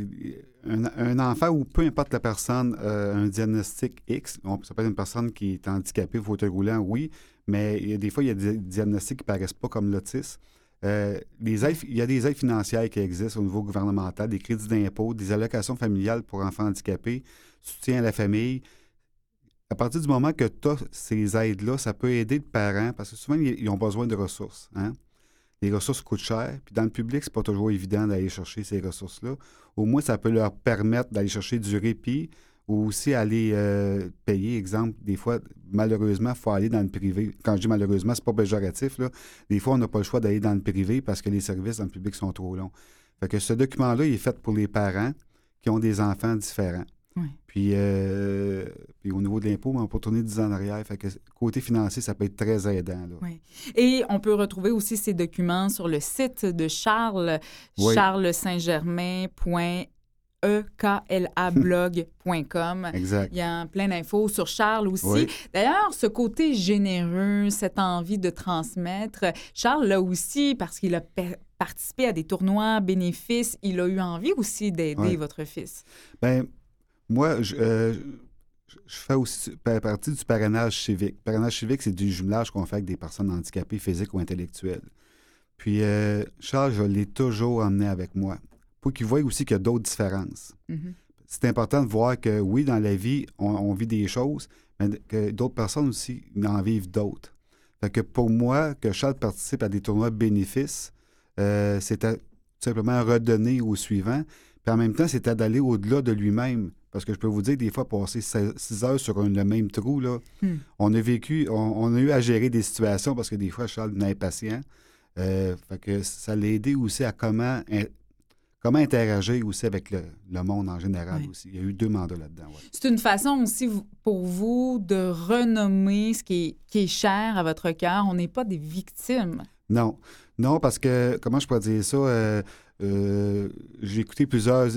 un, enfant ou peu importe la personne, euh, un diagnostic X, on, ça peut être une personne qui est handicapée, fauteuil roulant, oui, mais des fois, il y a des diagnostics qui ne paraissent pas comme l'autisme. Euh, il y a des aides financières qui existent au niveau gouvernemental, des crédits d'impôt, des allocations familiales pour enfants handicapés, soutien à la famille. à partir du moment que tu as ces aides-là, ça peut aider le parent parce que souvent, ils ils ont besoin de ressources. Hein? Les ressources coûtent cher. Puis dans le public, c'est pas toujours évident d'aller chercher ces ressources-là. Au moins, ça peut leur permettre d'aller chercher du répit ou aussi aller euh, payer. Exemple, des fois, malheureusement, il faut aller dans le privé. Quand je dis malheureusement, c'est pas péjoratif. Là. Des fois, on n'a pas le choix d'aller dans le privé parce que les services dans le public sont trop longs. Fait que ce document-là, il est fait pour les parents qui ont des enfants différents. Oui. Puis, euh, puis au niveau de l'impôt, on peut tourner 10 ans en arrière. Fait que côté financier, ça peut être très aidant. Là. Oui. Et on peut retrouver aussi ces documents sur le site de Charles, Oui. charles-saint-germain.eklablog.com. Exact. Il y a plein d'infos sur Charles aussi. Oui. D'ailleurs, ce côté généreux, cette envie de transmettre, Charles l'a aussi parce qu'il a participé à des tournois bénéfices. Il a eu envie aussi d'aider votre fils. Ben, moi, je, euh, je- fais aussi pa- partie du parrainage civique. Le parrainage civique, c'est du jumelage qu'on fait avec des personnes handicapées physiques ou intellectuelles. Puis, euh, Charles, je l'ai toujours emmené avec moi pour qu'il voie aussi qu'il y a d'autres différences. Mhm. C'est important de voir que, oui, dans la vie, on, on vit des choses, mais que d'autres personnes aussi en vivent d'autres. Fait que pour moi, que Charles participe à des tournois bénéfices, euh, c'était tout simplement redonner au suivant. Puis en même temps, c'était d'aller au-delà de lui-même. Parce que je peux vous dire, des fois, passer 6 heures sur un- le même trou, là, Hmm. on a vécu, on, on a eu à gérer des situations parce que des fois, Charles est impatient. Euh, fait que ça l'a aidé aussi à comment, comment interagir aussi avec le, le monde en général aussi? Il y a eu deux mandats là-dedans. ouais. C'est une façon aussi pour vous de renommer ce qui est, qui est cher à votre cœur. On n'est pas des victimes. Non, non, parce que, comment je pourrais dire ça? euh, euh, J'ai écouté plusieurs,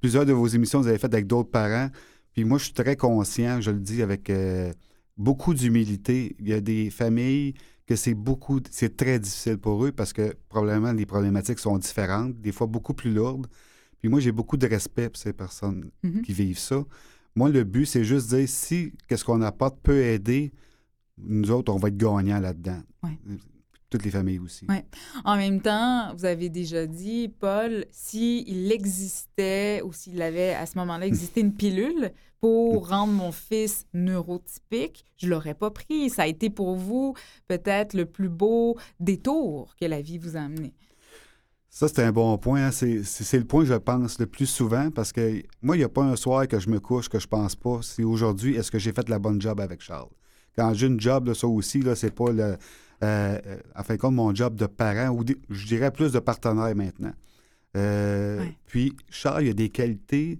plusieurs de vos émissions que vous avez faites avec d'autres parents. Puis moi, je suis très conscient, je le dis avec euh, beaucoup d'humilité. Il y a des familles que c'est beaucoup, c'est très difficile pour eux parce que probablement les problématiques sont différentes, des fois beaucoup plus lourdes. Puis moi, j'ai beaucoup de respect pour ces personnes Mhm. qui vivent ça. Moi, le but, c'est juste de dire si qu'est-ce qu'on apporte peut aider, nous autres, on va être gagnants là-dedans. Ouais. Toutes les familles aussi. Ouais. En même temps, vous avez déjà dit, Paul, s'il existait ou s'il avait à ce moment-là existé une pilule pour rendre mon fils neurotypique, je l'aurais pas pris. Ça a été pour vous peut-être le plus beau détour que la vie vous a amené. Ça, c'est un bon point. hein. C'est le point que je pense le plus souvent parce que moi, il n'y a pas un soir que je me couche que je pense pas. C'est aujourd'hui, est-ce que j'ai fait la bonne job avec Charles? Quand j'ai une job, là, ça aussi, là, c'est pas le. Euh, euh, en fin de compte, mon job de parent, ou je dirais plus de partenaire maintenant. Euh, Ouais. Puis, Charles, il y a des qualités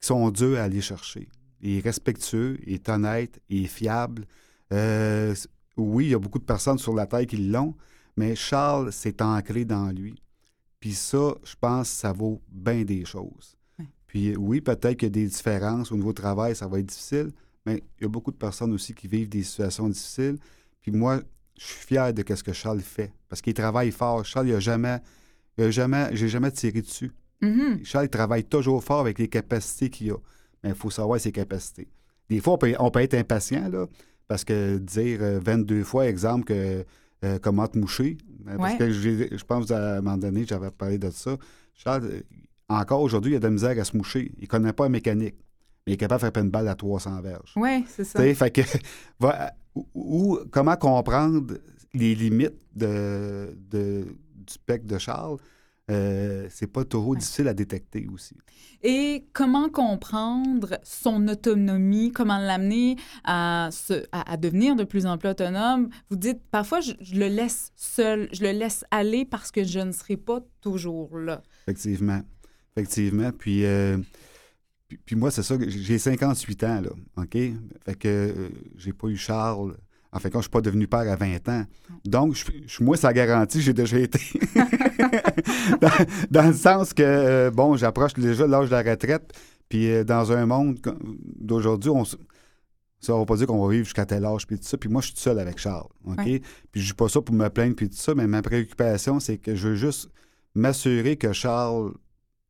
qui sont dures à aller chercher. Il est respectueux, il est honnête, il est fiable. Euh, oui, il y a beaucoup de personnes sur la Terre qui l'ont, mais Charles, c'est ancré dans lui. Puis ça, je pense, ça vaut bien des choses. Ouais. Puis oui, peut-être qu'il y a des différences au niveau du travail, ça va être difficile, mais il y a beaucoup de personnes aussi qui vivent des situations difficiles. Puis moi, je suis fier de ce que Charles fait, parce qu'il travaille fort. Charles, il a jamais, il a jamais, j'ai jamais tiré dessus. Mhm. Charles il travaille toujours fort avec les capacités qu'il a. Mais il faut savoir ses capacités. Des fois, on peut, on peut être impatient, là, parce que dire euh, 22 fois, exemple, que euh, comment te moucher, euh, parce Ouais. que je pense à un moment donné, j'avais parlé de ça. Charles, euh, encore aujourd'hui, il a de la misère à se moucher. Il ne connaît pas la mécanique, mais il est capable de frapper une balle à 300 verges. Oui, c'est ça. Tu sais, fait que, va- ou, comment comprendre les limites de, de- du spectre de Charles, euh, c'est pas toujours difficile à détecter aussi. Et comment comprendre son autonomie, comment l'amener à, se- à, à devenir de plus en plus autonome? Vous dites, parfois, je, je le laisse seul, je le laisse aller parce que je ne serai pas toujours là. Effectivement. Effectivement. Puis, euh, puis, puis moi, c'est ça, j'ai 58 ans, là, OK? Fait que euh, j'ai pas eu Charles. En fait, quand je suis pas devenu père à 20 ans. Donc, je, je- moi, ça garantit, j'ai déjà été. dans, dans le sens que, euh, bon, j'approche déjà l'âge de la retraite. Puis euh, dans un monde d'aujourd'hui, on ça ne va pas dire qu'on va vivre jusqu'à tel âge, puis tout ça. Puis moi, je suis tout seul avec Charles, OK? Ouais. Puis je dis pas ça pour me plaindre, puis tout ça, mais ma préoccupation, c'est que je veux juste m'assurer que Charles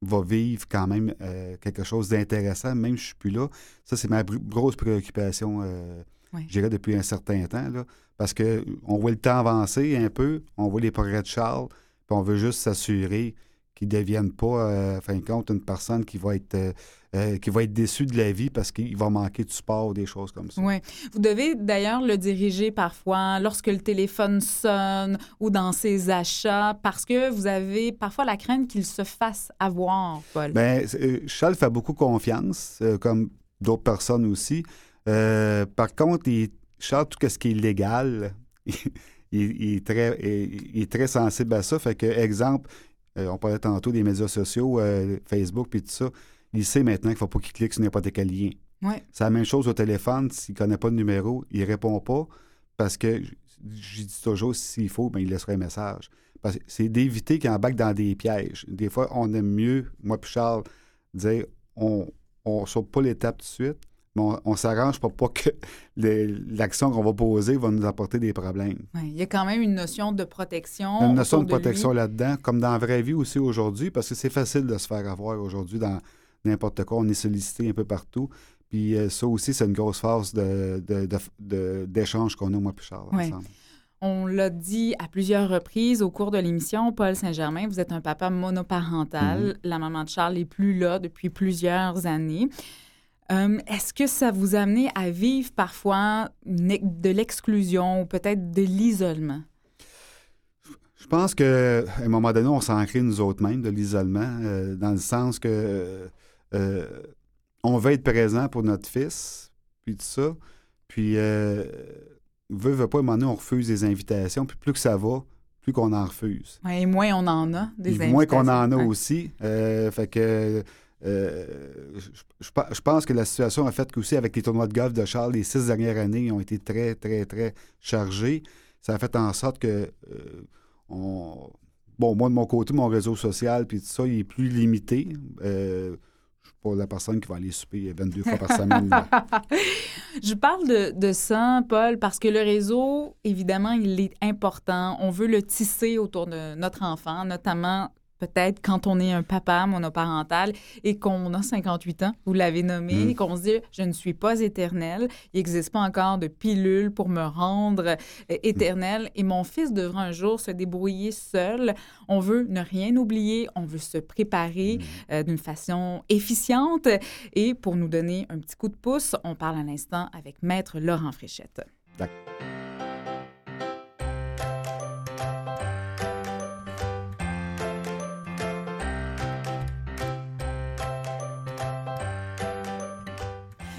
va vivre quand même euh, quelque chose d'intéressant, même si je suis plus là. Ça, c'est ma grosse préoccupation, euh, je dirais, depuis un certain temps, là, parce qu'on voit le temps avancer un peu, on voit les progrès de Charles, puis on veut juste s'assurer qui ne devienne pas, euh, fin de compte, une personne qui va être, euh, euh, qui va être déçue de la vie parce qu'il va manquer du sport ou des choses comme ça. Oui. Vous devez d'ailleurs le diriger parfois lorsque le téléphone sonne ou dans ses achats parce que vous avez parfois la crainte qu'il se fasse avoir, Paul. Bien, Charles fait beaucoup confiance, comme d'autres personnes aussi. par contre, il, Charles, tout ce qui est légal, il, est très, il, est très sensible à ça. Fait que, exemple, euh, on parlait tantôt des médias sociaux, euh, Facebook puis tout ça. Il sait maintenant qu'il ne faut pas qu'il clique sur n'importe quel lien. Ouais. C'est la même chose au téléphone. S'il ne connaît pas le numéro, il ne répond pas parce que, je dis toujours, s'il faut, ben, il laisserait un message. c'est d'éviter qu'il embarque dans des pièges. Des fois, on aime mieux, moi puis Charles, dire on ne saute pas l'étape tout de suite, on, s'arrange pour pas que l'action qu'on va poser va nous apporter des problèmes. il y a quand même une notion de protection. Une notion de, protection là-dedans, comme dans la vraie vie aussi aujourd'hui, parce que c'est facile de se faire avoir aujourd'hui dans n'importe quoi. On est sollicité un peu partout. Puis euh, ça aussi, c'est une grosse phase d'échange qu'on a, moi et Charles, ensemble. On l'a dit à plusieurs reprises au cours de l'émission, Paul Saint-Germain, vous êtes un papa monoparental. Mm-hmm. La maman de Charles n'est plus là depuis plusieurs années. Euh, est-ce que ça vous a amené à vivre parfois de l'exclusion ou peut-être de l'isolement? Je pense qu'à un moment donné, on s'en crée nous autres mêmes de l'isolement, euh, dans le sens que euh, on veut être présent pour notre fils, puis tout ça. Puis, veut, veut pas, à un moment donné, on refuse des invitations. Puis plus que ça va, plus qu'on en refuse. et moins on en a des invitations. Moins qu'on en a aussi. fait que euh, je, pense que la situation a fait qu'aussi avec les tournois de golf de Charles, les six dernières années ont été très, très, très chargés. Ça a fait en sorte que, euh, bon, moi de mon côté, mon réseau social, puis tout ça, il est plus limité. Euh, je suis pas la personne qui va aller souper 22 fois par semaine. je parle de, de, ça, Paul, parce que le réseau, évidemment, il est important. On veut le tisser autour de notre enfant, notamment peut-être quand on est un papa monoparental et qu'on a 58 ans, vous l'avez nommé, mm. qu'on se dit je ne suis pas éternel, il n'existe pas encore de pilule pour me rendre euh, éternel et mon fils devra un jour se débrouiller seul. On veut ne rien oublier, on veut se préparer mm. euh, d'une façon efficiente et pour nous donner un petit coup de pouce, on parle à l'instant avec maître Laurent Fréchette.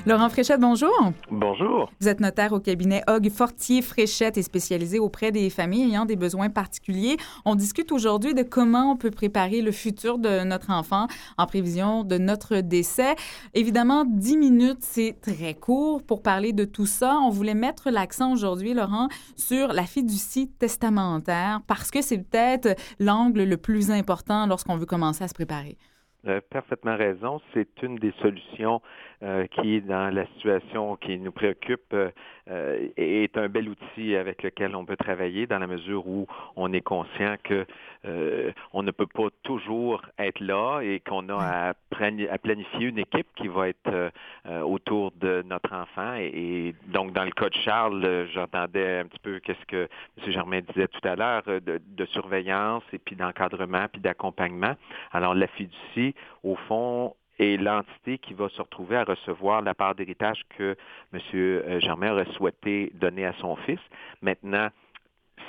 Laurent Fréchette, bonjour. Bonjour. Vous êtes notaire au cabinet Hog Fortier Fréchette et spécialisé auprès des familles ayant des besoins particuliers. On discute aujourd'hui de comment on peut préparer le futur de notre enfant en prévision de notre décès. Évidemment, 10 minutes, c'est très court pour parler de tout ça. On voulait mettre l'accent aujourd'hui, Laurent, sur la fiducie testamentaire parce que c'est peut-être l'angle le plus important lorsqu'on veut commencer à se préparer. Vous avez parfaitement raison. C'est une des solutions euh, qui, dans la situation qui nous préoccupe, euh, euh, est un bel outil avec lequel on peut travailler dans la mesure où on est conscient que on ne peut pas toujours être là et qu'on a à, planifier une équipe qui va être autour de notre enfant. Et, donc, dans le cas de Charles, j'entendais un petit peu qu'est-ce que M. Germain disait tout à l'heure de, de surveillance et puis d'encadrement puis d'accompagnement. Alors, la fiducie, au fond, et l'entité qui va se retrouver à recevoir la part d'héritage que M. Germain aurait souhaité donner à son fils. Maintenant,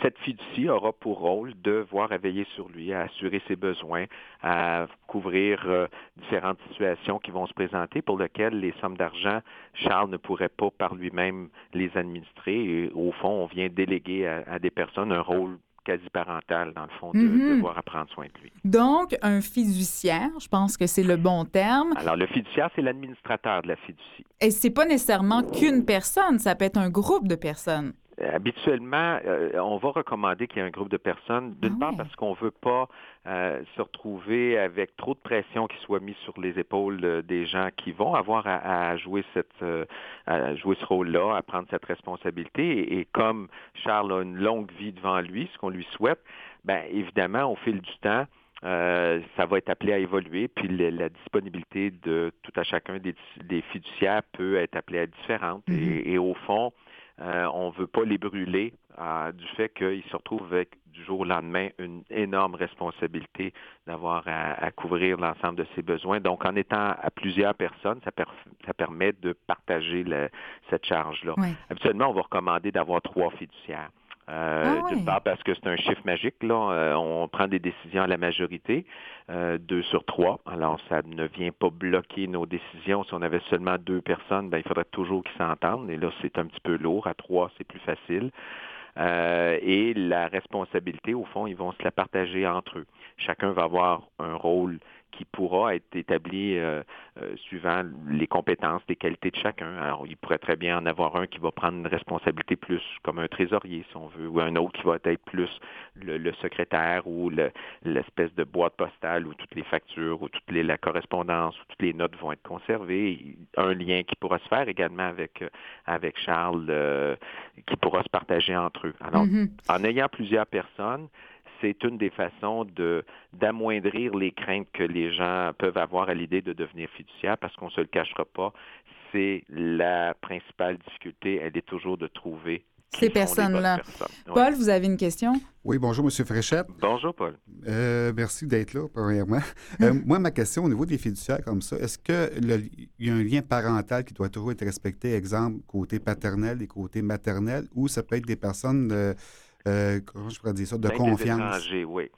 cette fiducie aura pour rôle de voir à veiller sur lui, à assurer ses besoins, à couvrir euh, différentes situations qui vont se présenter pour lesquelles les sommes d'argent, Charles ne pourrait pas par lui-même les administrer. Et au fond, on vient déléguer à des personnes un rôle quasi parental, dans le fond, de mm-hmm. devoir à prendre soin de lui. Donc, un fiduciaire, je pense que c'est le bon terme. Alors, le fiduciaire, c'est l'administrateur de la fiducie. Et c'est pas nécessairement qu'une personne, ça peut être un groupe de personnes. Euh, habituellement, euh, on va recommander qu'il y ait un groupe de personnes, d'une ah part parce qu'on ne veut pas euh, se retrouver avec trop de pression qui soit mise sur les épaules des gens qui vont avoir à, jouer cette à jouer ce rôle-là, à prendre cette responsabilité. Et, comme Charles a une longue vie devant lui, ce qu'on lui souhaite, ben évidemment, au fil du temps, ça va être appelé à évoluer, puis la disponibilité de tout à chacun des, fiduciaires peut être appelée à être différente. Mm-hmm. et, au fond, on ne veut pas les brûler du fait qu'ils se retrouvent avec du jour au lendemain une énorme responsabilité d'avoir à, couvrir l'ensemble de ses besoins. Donc, en étant à plusieurs personnes, ça, ça permet de partager cette charge-là. Habituellement, on va recommander d'avoir trois fiduciaires. Euh, ah D'une part parce que c'est un chiffre magique, là. Euh, on prend des décisions à la majorité, euh, deux sur trois. Alors, ça ne vient pas bloquer nos décisions. Si on avait seulement deux personnes, ben, il faudrait toujours qu'ils s'entendent. Et là, c'est un petit peu lourd. À trois, c'est plus facile. Euh, et la responsabilité, au fond, ils vont se la partager entre eux. Chacun va avoir un rôle qui pourra être établi euh, euh, suivant les compétences, les qualités de chacun. Alors, il pourrait très bien en avoir un qui va prendre une responsabilité plus comme un trésorier, si on veut, ou un autre qui va être plus le, secrétaire ou l'espèce de boîte postale où toutes les factures ou toute les, la correspondance ou toutes les notes vont être conservées. Un lien qui pourra se faire également avec, avec Charles, qui pourra se partager entre eux. Alors, mm-hmm. en ayant plusieurs personnes, c'est une des façons de d'amoindrir les craintes que les gens peuvent avoir à l'idée de devenir fiduciaire, parce qu'on ne se le cachera pas, c'est la principale difficulté, elle est toujours de trouver ces personnes-là. Paul, vous avez une question? Oui, bonjour, M. Fréchette. Bonjour, Paul. Euh, merci d'être là, premièrement. Euh, moi, ma question au niveau des fiduciaires comme ça, est-ce qu'il y a un lien parental qui doit toujours être respecté, exemple, côté paternel et côté maternel, ou ça peut être des personnes... Euh, euh, comment je pourrais dire ça, de confiance. oui.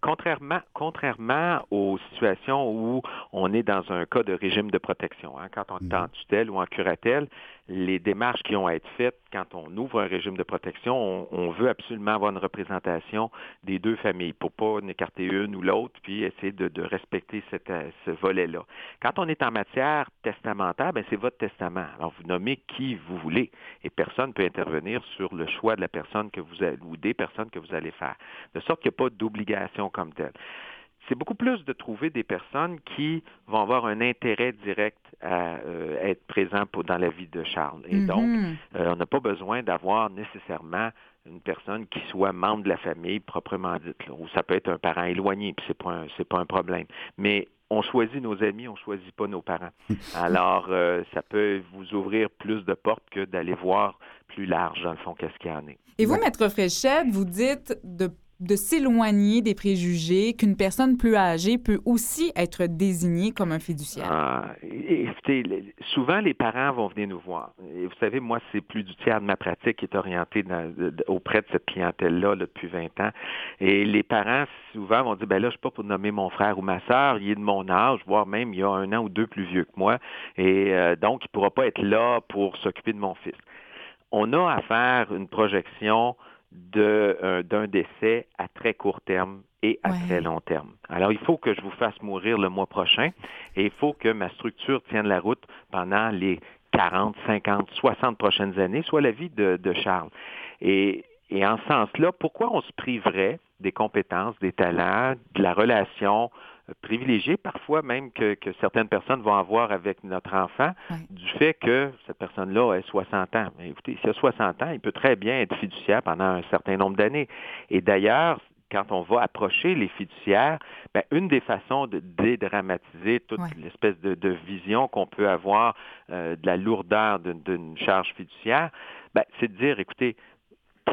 contrairement, contrairement aux situations où on est dans un cas de régime de protection, hein, quand on est en mhm. tutelle ou en curatelle, les démarches qui ont à être faites quand on ouvre un régime de protection, on, veut absolument avoir une représentation des deux familles pour pas écarter une ou l'autre, puis essayer de, respecter euh, ce volet-là. Quand on est en matière testamentaire, ben c'est votre testament. Alors vous nommez qui vous voulez et personne ne peut intervenir sur le choix de la personne que vous ou des personnes que vous allez faire. De sorte qu'il n'y a pas d'obligation comme telle c'est beaucoup plus de trouver des personnes qui vont avoir un intérêt direct à euh, être présents dans la vie de Charles. Et donc, mm-hmm. euh, on n'a pas besoin d'avoir nécessairement une personne qui soit membre de la famille proprement dite, ou ça peut être un parent éloigné, puis c'est pas pas un problème. Mais on choisit nos amis, on choisit pas nos parents. Alors, euh, ça peut vous ouvrir plus de portes que d'aller voir plus large, dans le fond, qu'est-ce qu'il y en a. Et vous, Maître Fréchette, vous dites de de s'éloigner des préjugés qu'une personne plus âgée peut aussi être désignée comme un fiduciaire? Ah, écoutez, souvent les parents vont venir nous voir. Vous savez, moi, c'est plus du tiers de ma pratique qui est orientée auprès de cette clientèle-là depuis 20 ans. Et les parents, souvent, vont dire, ben là, je ne suis pas pour nommer mon frère ou ma sœur, il est de mon âge, voire même il a un an ou deux plus vieux que moi. Et euh, donc, il ne pourra pas être là pour s'occuper de mon fils. On a à faire une projection euh, d'un décès à très court terme et à très long terme. Alors, il faut que je vous fasse mourir le mois prochain et il faut que ma structure tienne la route pendant les 40, 50, 60 prochaines années, soit la vie de, Charles. Et, et en ce sens-là, pourquoi on se priverait des compétences, des talents, de la relation privilégié parfois même que, certaines personnes vont avoir avec notre enfant du fait que cette personne-là ait 60 ans. Mais écoutez, s'il a 60 ans, il peut très bien être fiduciaire pendant un certain nombre d'années. Et d'ailleurs, quand on va approcher les fiduciaires, ben, une des façons de dédramatiser toute l'espèce de, vision qu'on peut avoir euh, de la lourdeur d'une charge fiduciaire, ben, c'est de dire, écoutez,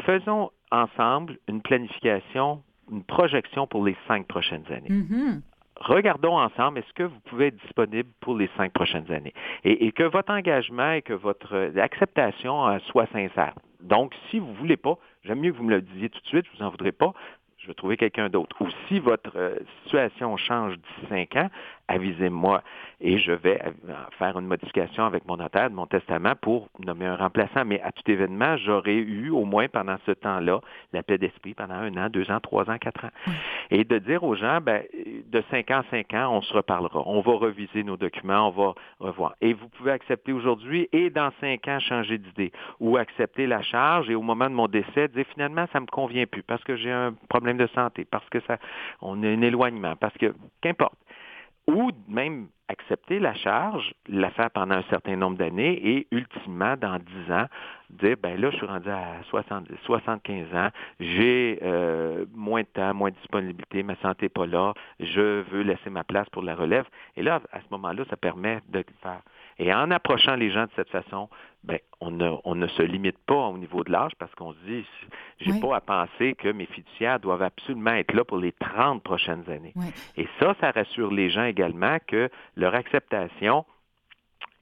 faisons ensemble une planification, une projection pour les cinq prochaines années. Mm-hmm regardons ensemble, est-ce que vous pouvez être disponible pour les cinq prochaines années? Et, que votre engagement et que votre euh, acceptation euh, soit sincère. Donc, si vous ne voulez pas, j'aime mieux que vous me le disiez tout de suite, je ne vous en voudrais pas, je vais trouver quelqu'un d'autre. Ou si votre euh, situation change d'ici cinq ans, avisez-moi et je vais faire une modification avec mon notaire de mon testament pour nommer un remplaçant. Mais à tout événement, j'aurais eu au moins pendant ce temps-là la paix d'esprit pendant un an, deux ans, trois ans, quatre ans. Et de dire aux gens, ben, de cinq ans cinq ans, on se reparlera. On va reviser nos documents, on va revoir. Et vous pouvez accepter aujourd'hui et dans cinq ans changer d'idée ou accepter la charge et au moment de mon décès dire finalement ça me convient plus parce que j'ai un problème de santé, parce que ça, on a un éloignement, parce que qu'importe ou même accepter la charge, la faire pendant un certain nombre d'années et ultimement, dans 10 ans, dire, ben là, je suis rendu à 70, 75 ans, j'ai euh, moins de temps, moins de disponibilité, ma santé n'est pas là, je veux laisser ma place pour la relève. Et là, à ce moment-là, ça permet de faire. Et en approchant les gens de cette façon, ben, on, ne, on ne se limite pas au niveau de l'âge parce qu'on se dit, j'ai Oui. pas à penser que mes fiduciaires doivent absolument être là pour les 30 prochaines années. Oui. Et ça, ça rassure les gens également que leur acceptation,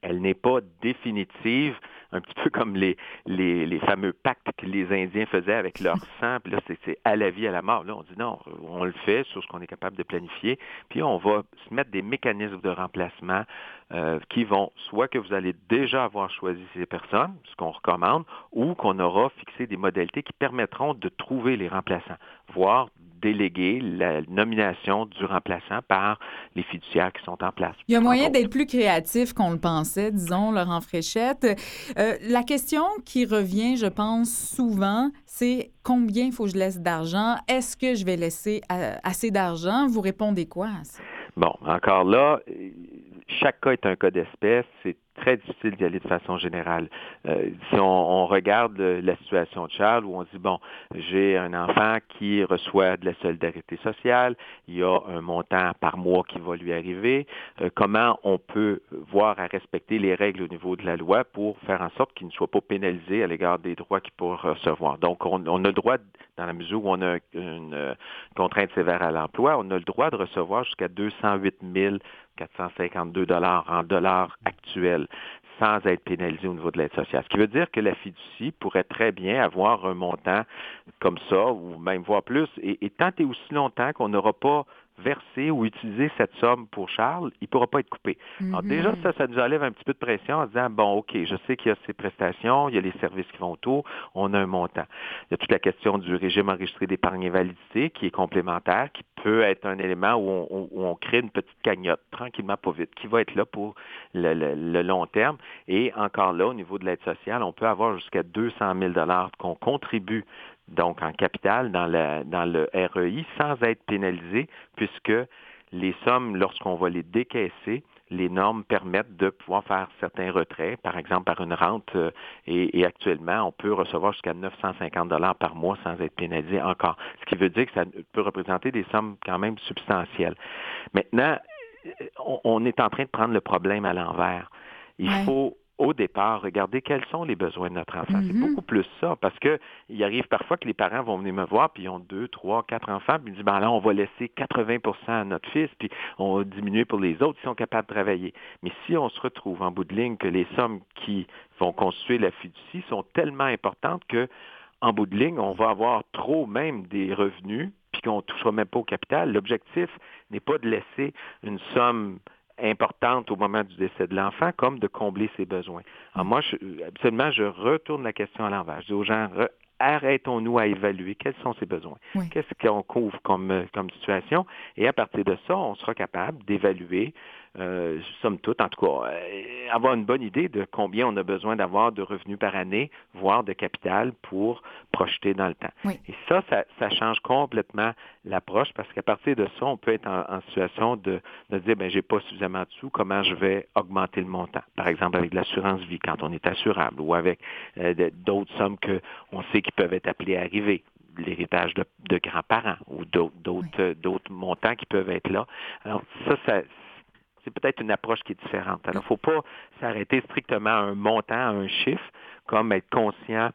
elle n'est pas définitive, un petit peu comme les, les, les fameux pactes que les Indiens faisaient avec leur sang, puis là, c'est- c'est à la vie, à la mort. Là, on dit non, on le fait sur ce qu'on est capable de planifier, puis on va se mettre des mécanismes de remplacement euh, qui vont, soit que vous allez déjà avoir choisi ces personnes, ce qu'on recommande, ou qu'on aura fixé des modalités qui permettront de trouver les remplaçants, voire déléguer la nomination du remplaçant par les fiduciaires qui sont en place. Il y a moyen d'être plus créatif qu'on le pensait, disons, Laurent Fréchette. Euh, la question qui revient, je pense, souvent, c'est combien il faut que je laisse d'argent? Est-ce que je vais laisser euh, assez d'argent? Vous répondez quoi à ça? Bon, encore là, chaque cas est un cas d'espèce. C'est très difficile d'y aller de façon générale. Euh, si on, on regarde la situation de Charles, où on dit, bon, j'ai un enfant qui reçoit de la solidarité sociale, il y a un montant par mois qui va lui arriver, euh, comment on peut voir à respecter les règles au niveau de la loi pour faire en sorte qu'il ne soit pas pénalisé à l'égard des droits qu'il peut recevoir? Donc, on, on a le droit, dans la mesure où on a une, euh, contrainte sévère à l'emploi, on a le droit de recevoir jusqu'à 208 452 dollars en dollars actuels sans être pénalisé au niveau de l'aide sociale. Ce qui veut dire que la fiducie pourrait très bien avoir un montant comme ça, ou même voir plus, et, et tant et aussi longtemps qu'on n'aura pas versé ou utilisé cette somme pour Charles, il ne pourra pas être coupé. Alors Mhm. déjà, ça, ça nous enlève un petit peu de pression en disant, bon, OK, je sais qu'il y a ces prestations, il y a les services qui vont autour, on a un montant. Il y a toute la question du régime enregistré d'épargne invalidité qui est complémentaire, qui peut être un élément où on, où on crée une petite cagnotte, tranquillement, pas vite, qui va être là pour le, le- le long terme. Et encore là, au niveau de l'aide sociale, on peut avoir jusqu'à 200 000 qu'on contribue donc en capital dans, la- dans le REI sans être pénalisé, puisque les sommes, lorsqu'on va les décaisser, les normes permettent de pouvoir faire certains retraits, par exemple par une rente, euh, et, et actuellement, on peut recevoir jusqu'à 950 dollars par mois sans être pénalisé encore. Ce qui veut dire que ça peut représenter des sommes quand même substantielles. Maintenant, on, on est en train de prendre le problème à l'envers. Il Ouais. faut au départ, regarder quels sont les besoins de notre enfant. C'est Mhm. beaucoup plus ça, parce que il arrive parfois que les parents vont venir me voir, puis ils ont deux, trois, quatre enfants, puis ils disent, ben là, on va laisser 80% à notre fils, puis on va diminuer pour les autres qui sont capables de travailler. Mais si on se retrouve en bout de ligne que les sommes qui vont constituer la fiducie sont tellement importantes que, en bout de ligne, on va avoir trop même des revenus, puis qu'on ne touchera même pas au capital. L'objectif n'est pas de laisser une somme importante au moment du décès de l'enfant, comme de combler ses besoins. Alors moi, je, absolument, je retourne la question à l'envers. Je dis aux gens, re- arrêtons-nous à évaluer quels sont ses besoins, Oui. qu'est-ce qu'on couvre comme, comme situation, et à partir de ça, on sera capable d'évaluer, euh, somme toute, en tout cas, euh, avoir une bonne idée de combien on a besoin d'avoir de revenus par année, voire de capital pour projeter dans le temps. Oui. Et ça, ça, ça change complètement l'approche parce qu'à partir de ça, on peut être en, en situation de, de dire, ben j'ai pas suffisamment de sous, comment je vais augmenter le montant? Par exemple, avec l'assurance vie, quand on est assurable, ou avec euh, d'autres sommes que on sait qui peuvent être appelées à arriver l'héritage de, de grands-parents ou d'autres d'autres euh, d'autres montants qui peuvent être là. Alors ça, ça c'est peut-être une approche qui est différente. Alors, il ne faut pas s'arrêter strictement à un montant, à un chiffre, comme être conscient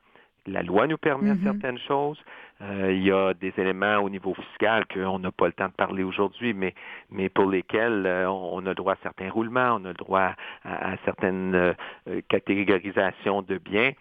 que la loi nous permet Mhm. certaines choses. Euh, il y a des éléments au niveau fiscal qu'on n'a pas le temps de parler aujourd'hui, mais, mais pour lesquels euh, on, a droit à certains roulements, on a le droit à, à certaines euh, catégorisations de biens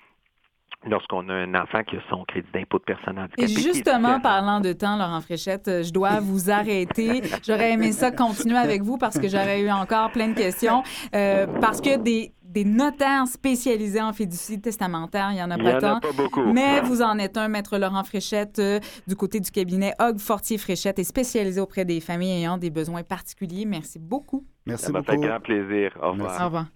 lorsqu'on a un enfant qui a son crédit d'impôt de personne Et handicapée. est justement, parlant de temps, Laurent Fréchette, je dois vous arrêter. J'aurais aimé ça continuer avec vous parce que j'aurais eu encore plein de questions. Euh, parce que des, des notaires spécialisés en fiducie testamentaire, il n'y en a Il pas n'y en tant. a pas beaucoup. Mais vous en êtes un, Maître Laurent Fréchette, euh, du côté du cabinet Hog Fortier Fréchette et spécialisé auprès des familles ayant des besoins particuliers. Merci beaucoup. Merci Ça m'a beaucoup. fait grand plaisir. Au revoir. Merci. Au revoir.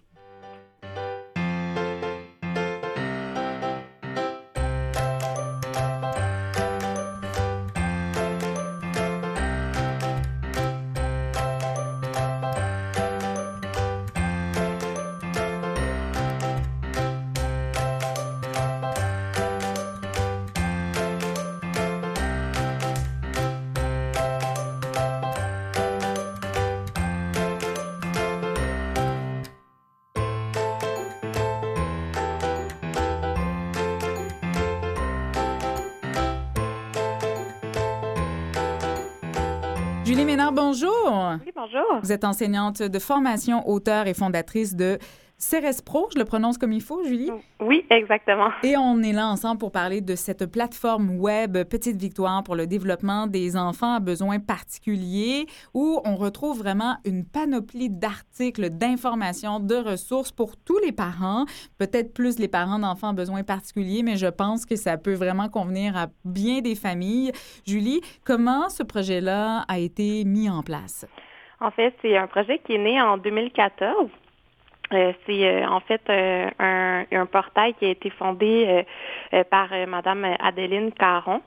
Julie Ménard, bonjour. Oui, bonjour. Vous êtes enseignante de formation, auteur et fondatrice de Cérès Pro, je le prononce comme il faut, Julie? Oui, exactement. Et on est là ensemble pour parler de cette plateforme web Petite Victoire pour le développement des enfants à besoins particuliers où on retrouve vraiment une panoplie d'articles, d'informations, de ressources pour tous les parents, peut-être plus les parents d'enfants à besoins particuliers, mais je pense que ça peut vraiment convenir à bien des familles. Julie, comment ce projet-là a été mis en place? En fait, c'est un projet qui est né en 2014 euh, c'est euh, en fait euh, un, un, portail qui a été fondé par Madame Adeline Caron,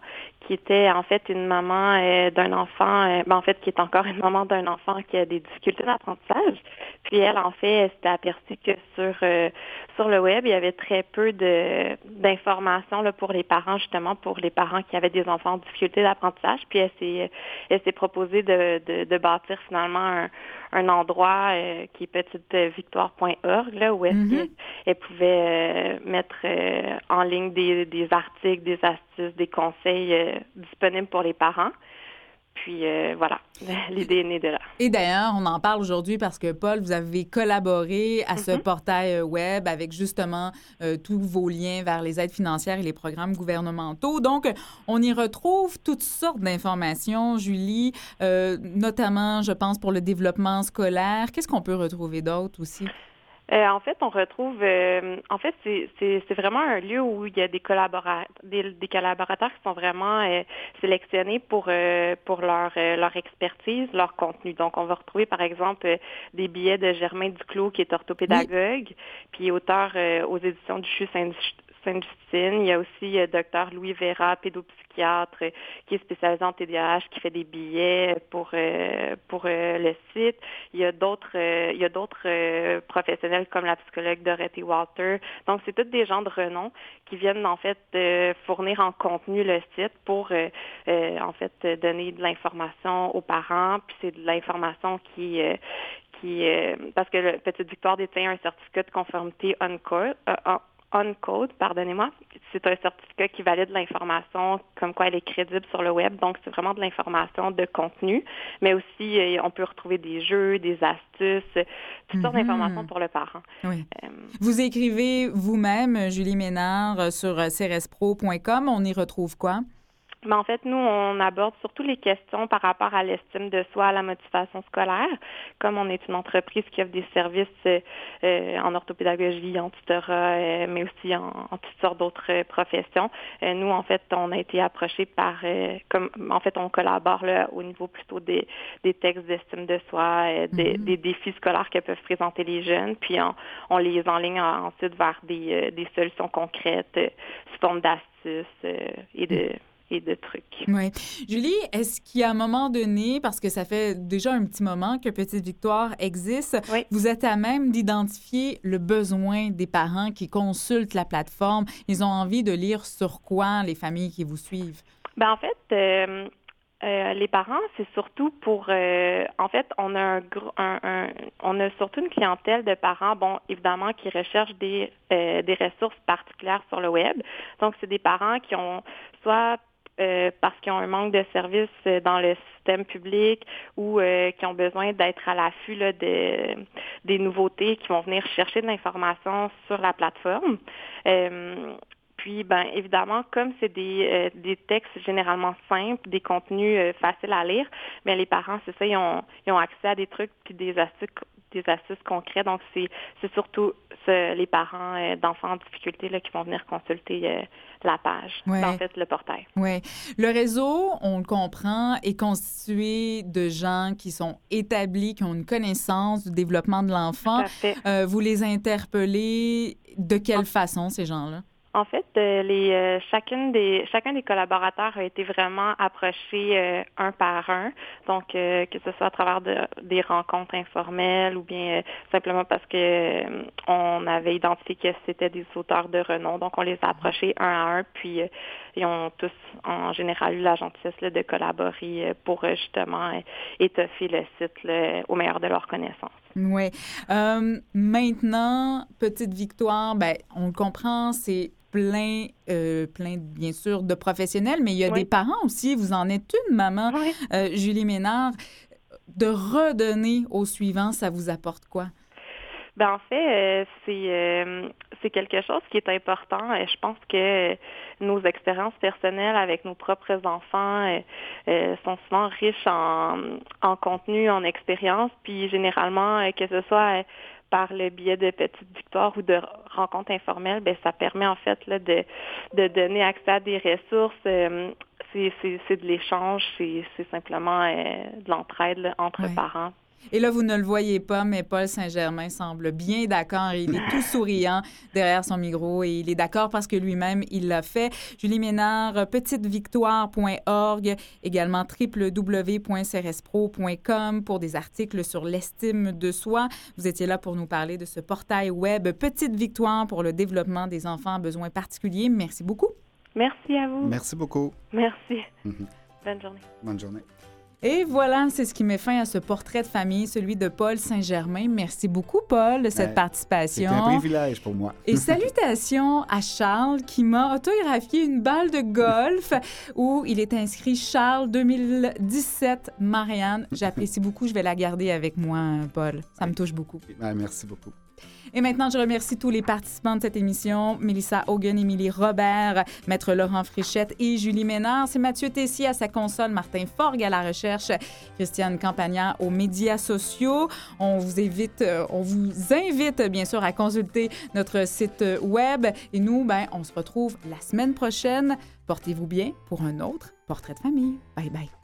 qui était en fait une maman d'un enfant, ben, en fait qui est encore une maman d'un enfant qui a des difficultés d'apprentissage. Puis elle, en fait, elle s'était aperçue que sur sur le web, il y avait très peu de d'informations là pour les parents, justement pour les parents qui avaient des enfants en difficulté d'apprentissage. Puis elle s'est elle s'est proposée de, de, de, bâtir finalement un, un endroit qui est petitevictoire.org, là, où est-ce mm-hmm. qu'elle pouvait euh, mettre euh, en ligne des, des, articles, des astuces, des conseils euh, disponibles pour les parents. Puis voilà, l'idée est née de là. Et d'ailleurs, on en parle aujourd'hui parce que Paul, vous avez collaboré à ce Mm-hmm. portail web avec justement tous vos liens vers les aides financières et les programmes gouvernementaux. Donc, on y retrouve toutes sortes d'informations, Julie, notamment, je pense, pour le développement scolaire. Qu'est-ce qu'on peut retrouver d'autre aussi? Euh, en fait, on retrouve, euh, en fait, c'est vraiment un lieu où il y a des collaborateurs, des, des collaborateurs qui sont vraiment euh, sélectionnés pour pour leur leur expertise, leur contenu. Donc, on va retrouver par exemple des billets de Germain Duclos qui est orthopédagogue, puis auteur aux éditions du CHU Saint Sainte-Justine. Il y a aussi Dr Louis Vera, pédopsychiatre, qui est spécialisé en TDAH, qui fait des billets pour pour le site. Il y a d'autres il y a d'autres professionnels comme la psychologue Dorothy Walter. Donc, c'est tous des gens de renom qui viennent en fait fournir en contenu le site pour en fait donner de l'information aux parents. Puis c'est de l'information qui qui parce que le Petite Victoire détient un certificat de conformité on-call. On-Code, pardonnez-moi. C'est un certificat qui valide l'information comme quoi elle est crédible sur le web. Donc, c'est vraiment de l'information de contenu, mais aussi, on peut retrouver des jeux, des astuces, toutes sortes Mhm. d'informations pour le parent. Oui. Euh, Vous écrivez vous-même, Julie Ménard, sur crespro.com. On y retrouve quoi? Mais en fait, nous, on aborde surtout les questions par rapport à l'estime de soi, à la motivation scolaire. Comme on est une entreprise qui offre des services euh, en orthopédagogie, en tutorat, euh, mais aussi en, en toutes sortes d'autres euh, professions, nous, en fait, on a été approchés par, comme, en fait, on collabore là, au niveau plutôt des, des textes d'estime de soi, des, Mhm. des, défis scolaires que peuvent présenter les jeunes, puis on, on les enligne ensuite vers des, des solutions concrètes sous forme d'astuces et de et de trucs. Oui. Julie, est-ce qu'il y a un moment donné, parce que ça fait déjà un petit moment que Petite Victoire existe, Oui. vous êtes à même d'identifier le besoin des parents qui consultent la plateforme? Ils ont envie de lire sur quoi les familles qui vous suivent? Ben, en fait, euh, euh, les parents, c'est surtout pour, euh, en fait, on a un, gros- un, un- on a surtout une clientèle de parents, bon, évidemment, qui recherchent des, euh, des ressources particulières sur le web. Donc, c'est des parents qui ont soit euh, parce qu'ils ont un manque de services euh, dans le système public ou euh, qui ont besoin d'être à l'affût de, des nouveautés, qui vont venir chercher de l'information sur la plateforme. Euh, puis, ben, évidemment, comme c'est des, euh, des textes généralement simples, des contenus euh, faciles à lire, mais les parents, c'est ça, ils ont, ils ont accès à des trucs puis des astuces, des astuces concrètes. Donc, c'est, surtout ce- les parents euh, d'enfants en difficulté là, qui vont venir consulter euh, la page, Ouais. en fait, le portail. Oui. Le réseau, on le comprend, est constitué de gens qui sont établis, qui ont une connaissance du développement de l'enfant. Euh, vous les interpellez de quelle façon, ces gens-là? En fait, euh, les, euh, chacune des, chacun des collaborateurs a été vraiment approché euh, un par un, donc que ce soit à travers de- des rencontres informelles ou bien simplement parce que on avait identifié que c'était des auteurs de renom, donc on les a approchés un à un, puis ils ont tous en général eu la gentillesse là, de collaborer pour justement étoffer le site là, au meilleur de leur connaissance. Oui. Euh, maintenant, petite victoire, ben, on le comprend, c'est plein, euh, plein, bien sûr, de professionnels, mais il y a Oui. des parents aussi. Vous en êtes une, maman, Oui. euh, Julie Ménard. De redonner au suivant, ça vous apporte quoi? Ben en fait, euh, c'est euh, c'est quelque chose qui est important. Euh, Je pense que nos expériences personnelles avec nos propres enfants euh, sont souvent riches en, en contenu, en expérience, puis généralement que ce soit par le biais de petites victoires ou de rencontres informelles, ben ça permet en fait là, de, de donner accès à des ressources. euh, c'est c'est- c'est de l'échange, c'est c'est simplement euh, de l'entraide entre parents. Et là, vous ne le voyez pas, mais Paul Saint-Germain semble bien d'accord. Il est tout souriant derrière son micro et il est d'accord parce que lui-même, il l'a fait. Julie Ménard, petitevictoire.org, également www.crspro.com pour des articles sur l'estime de soi. Vous étiez là pour nous parler de ce portail web Petite Victoire pour le développement des enfants à besoins particuliers. Merci beaucoup. Merci à vous. Merci beaucoup. Merci. Mhm. Bonne journée. Bonne journée. Et voilà, c'est ce qui met fin à ce portrait de famille, celui de Paul Saint-Germain. Merci beaucoup, Paul, de cette Ben, participation. C'est un privilège pour moi. Et salutations à Charles qui m'a autographié une balle de golf où il est inscrit Charles 2017 Marianne. J'apprécie beaucoup, je vais la garder avec moi, Paul. Ça me touche beaucoup. Ben, merci beaucoup. Et maintenant, je remercie tous les participants de cette émission. Mélissa Hogan, Émilie Robert, Maître Laurent Frichette et Julie Ménard. C'est Mathieu Tessier à sa console, Martin Forgue à la recherche, Christiane Campagnard aux médias sociaux. On vous invite, euh, on vous invite bien sûr à consulter notre site web. Et nous, ben, on se retrouve la semaine prochaine. Portez-vous bien pour un autre portrait de famille. Bye bye.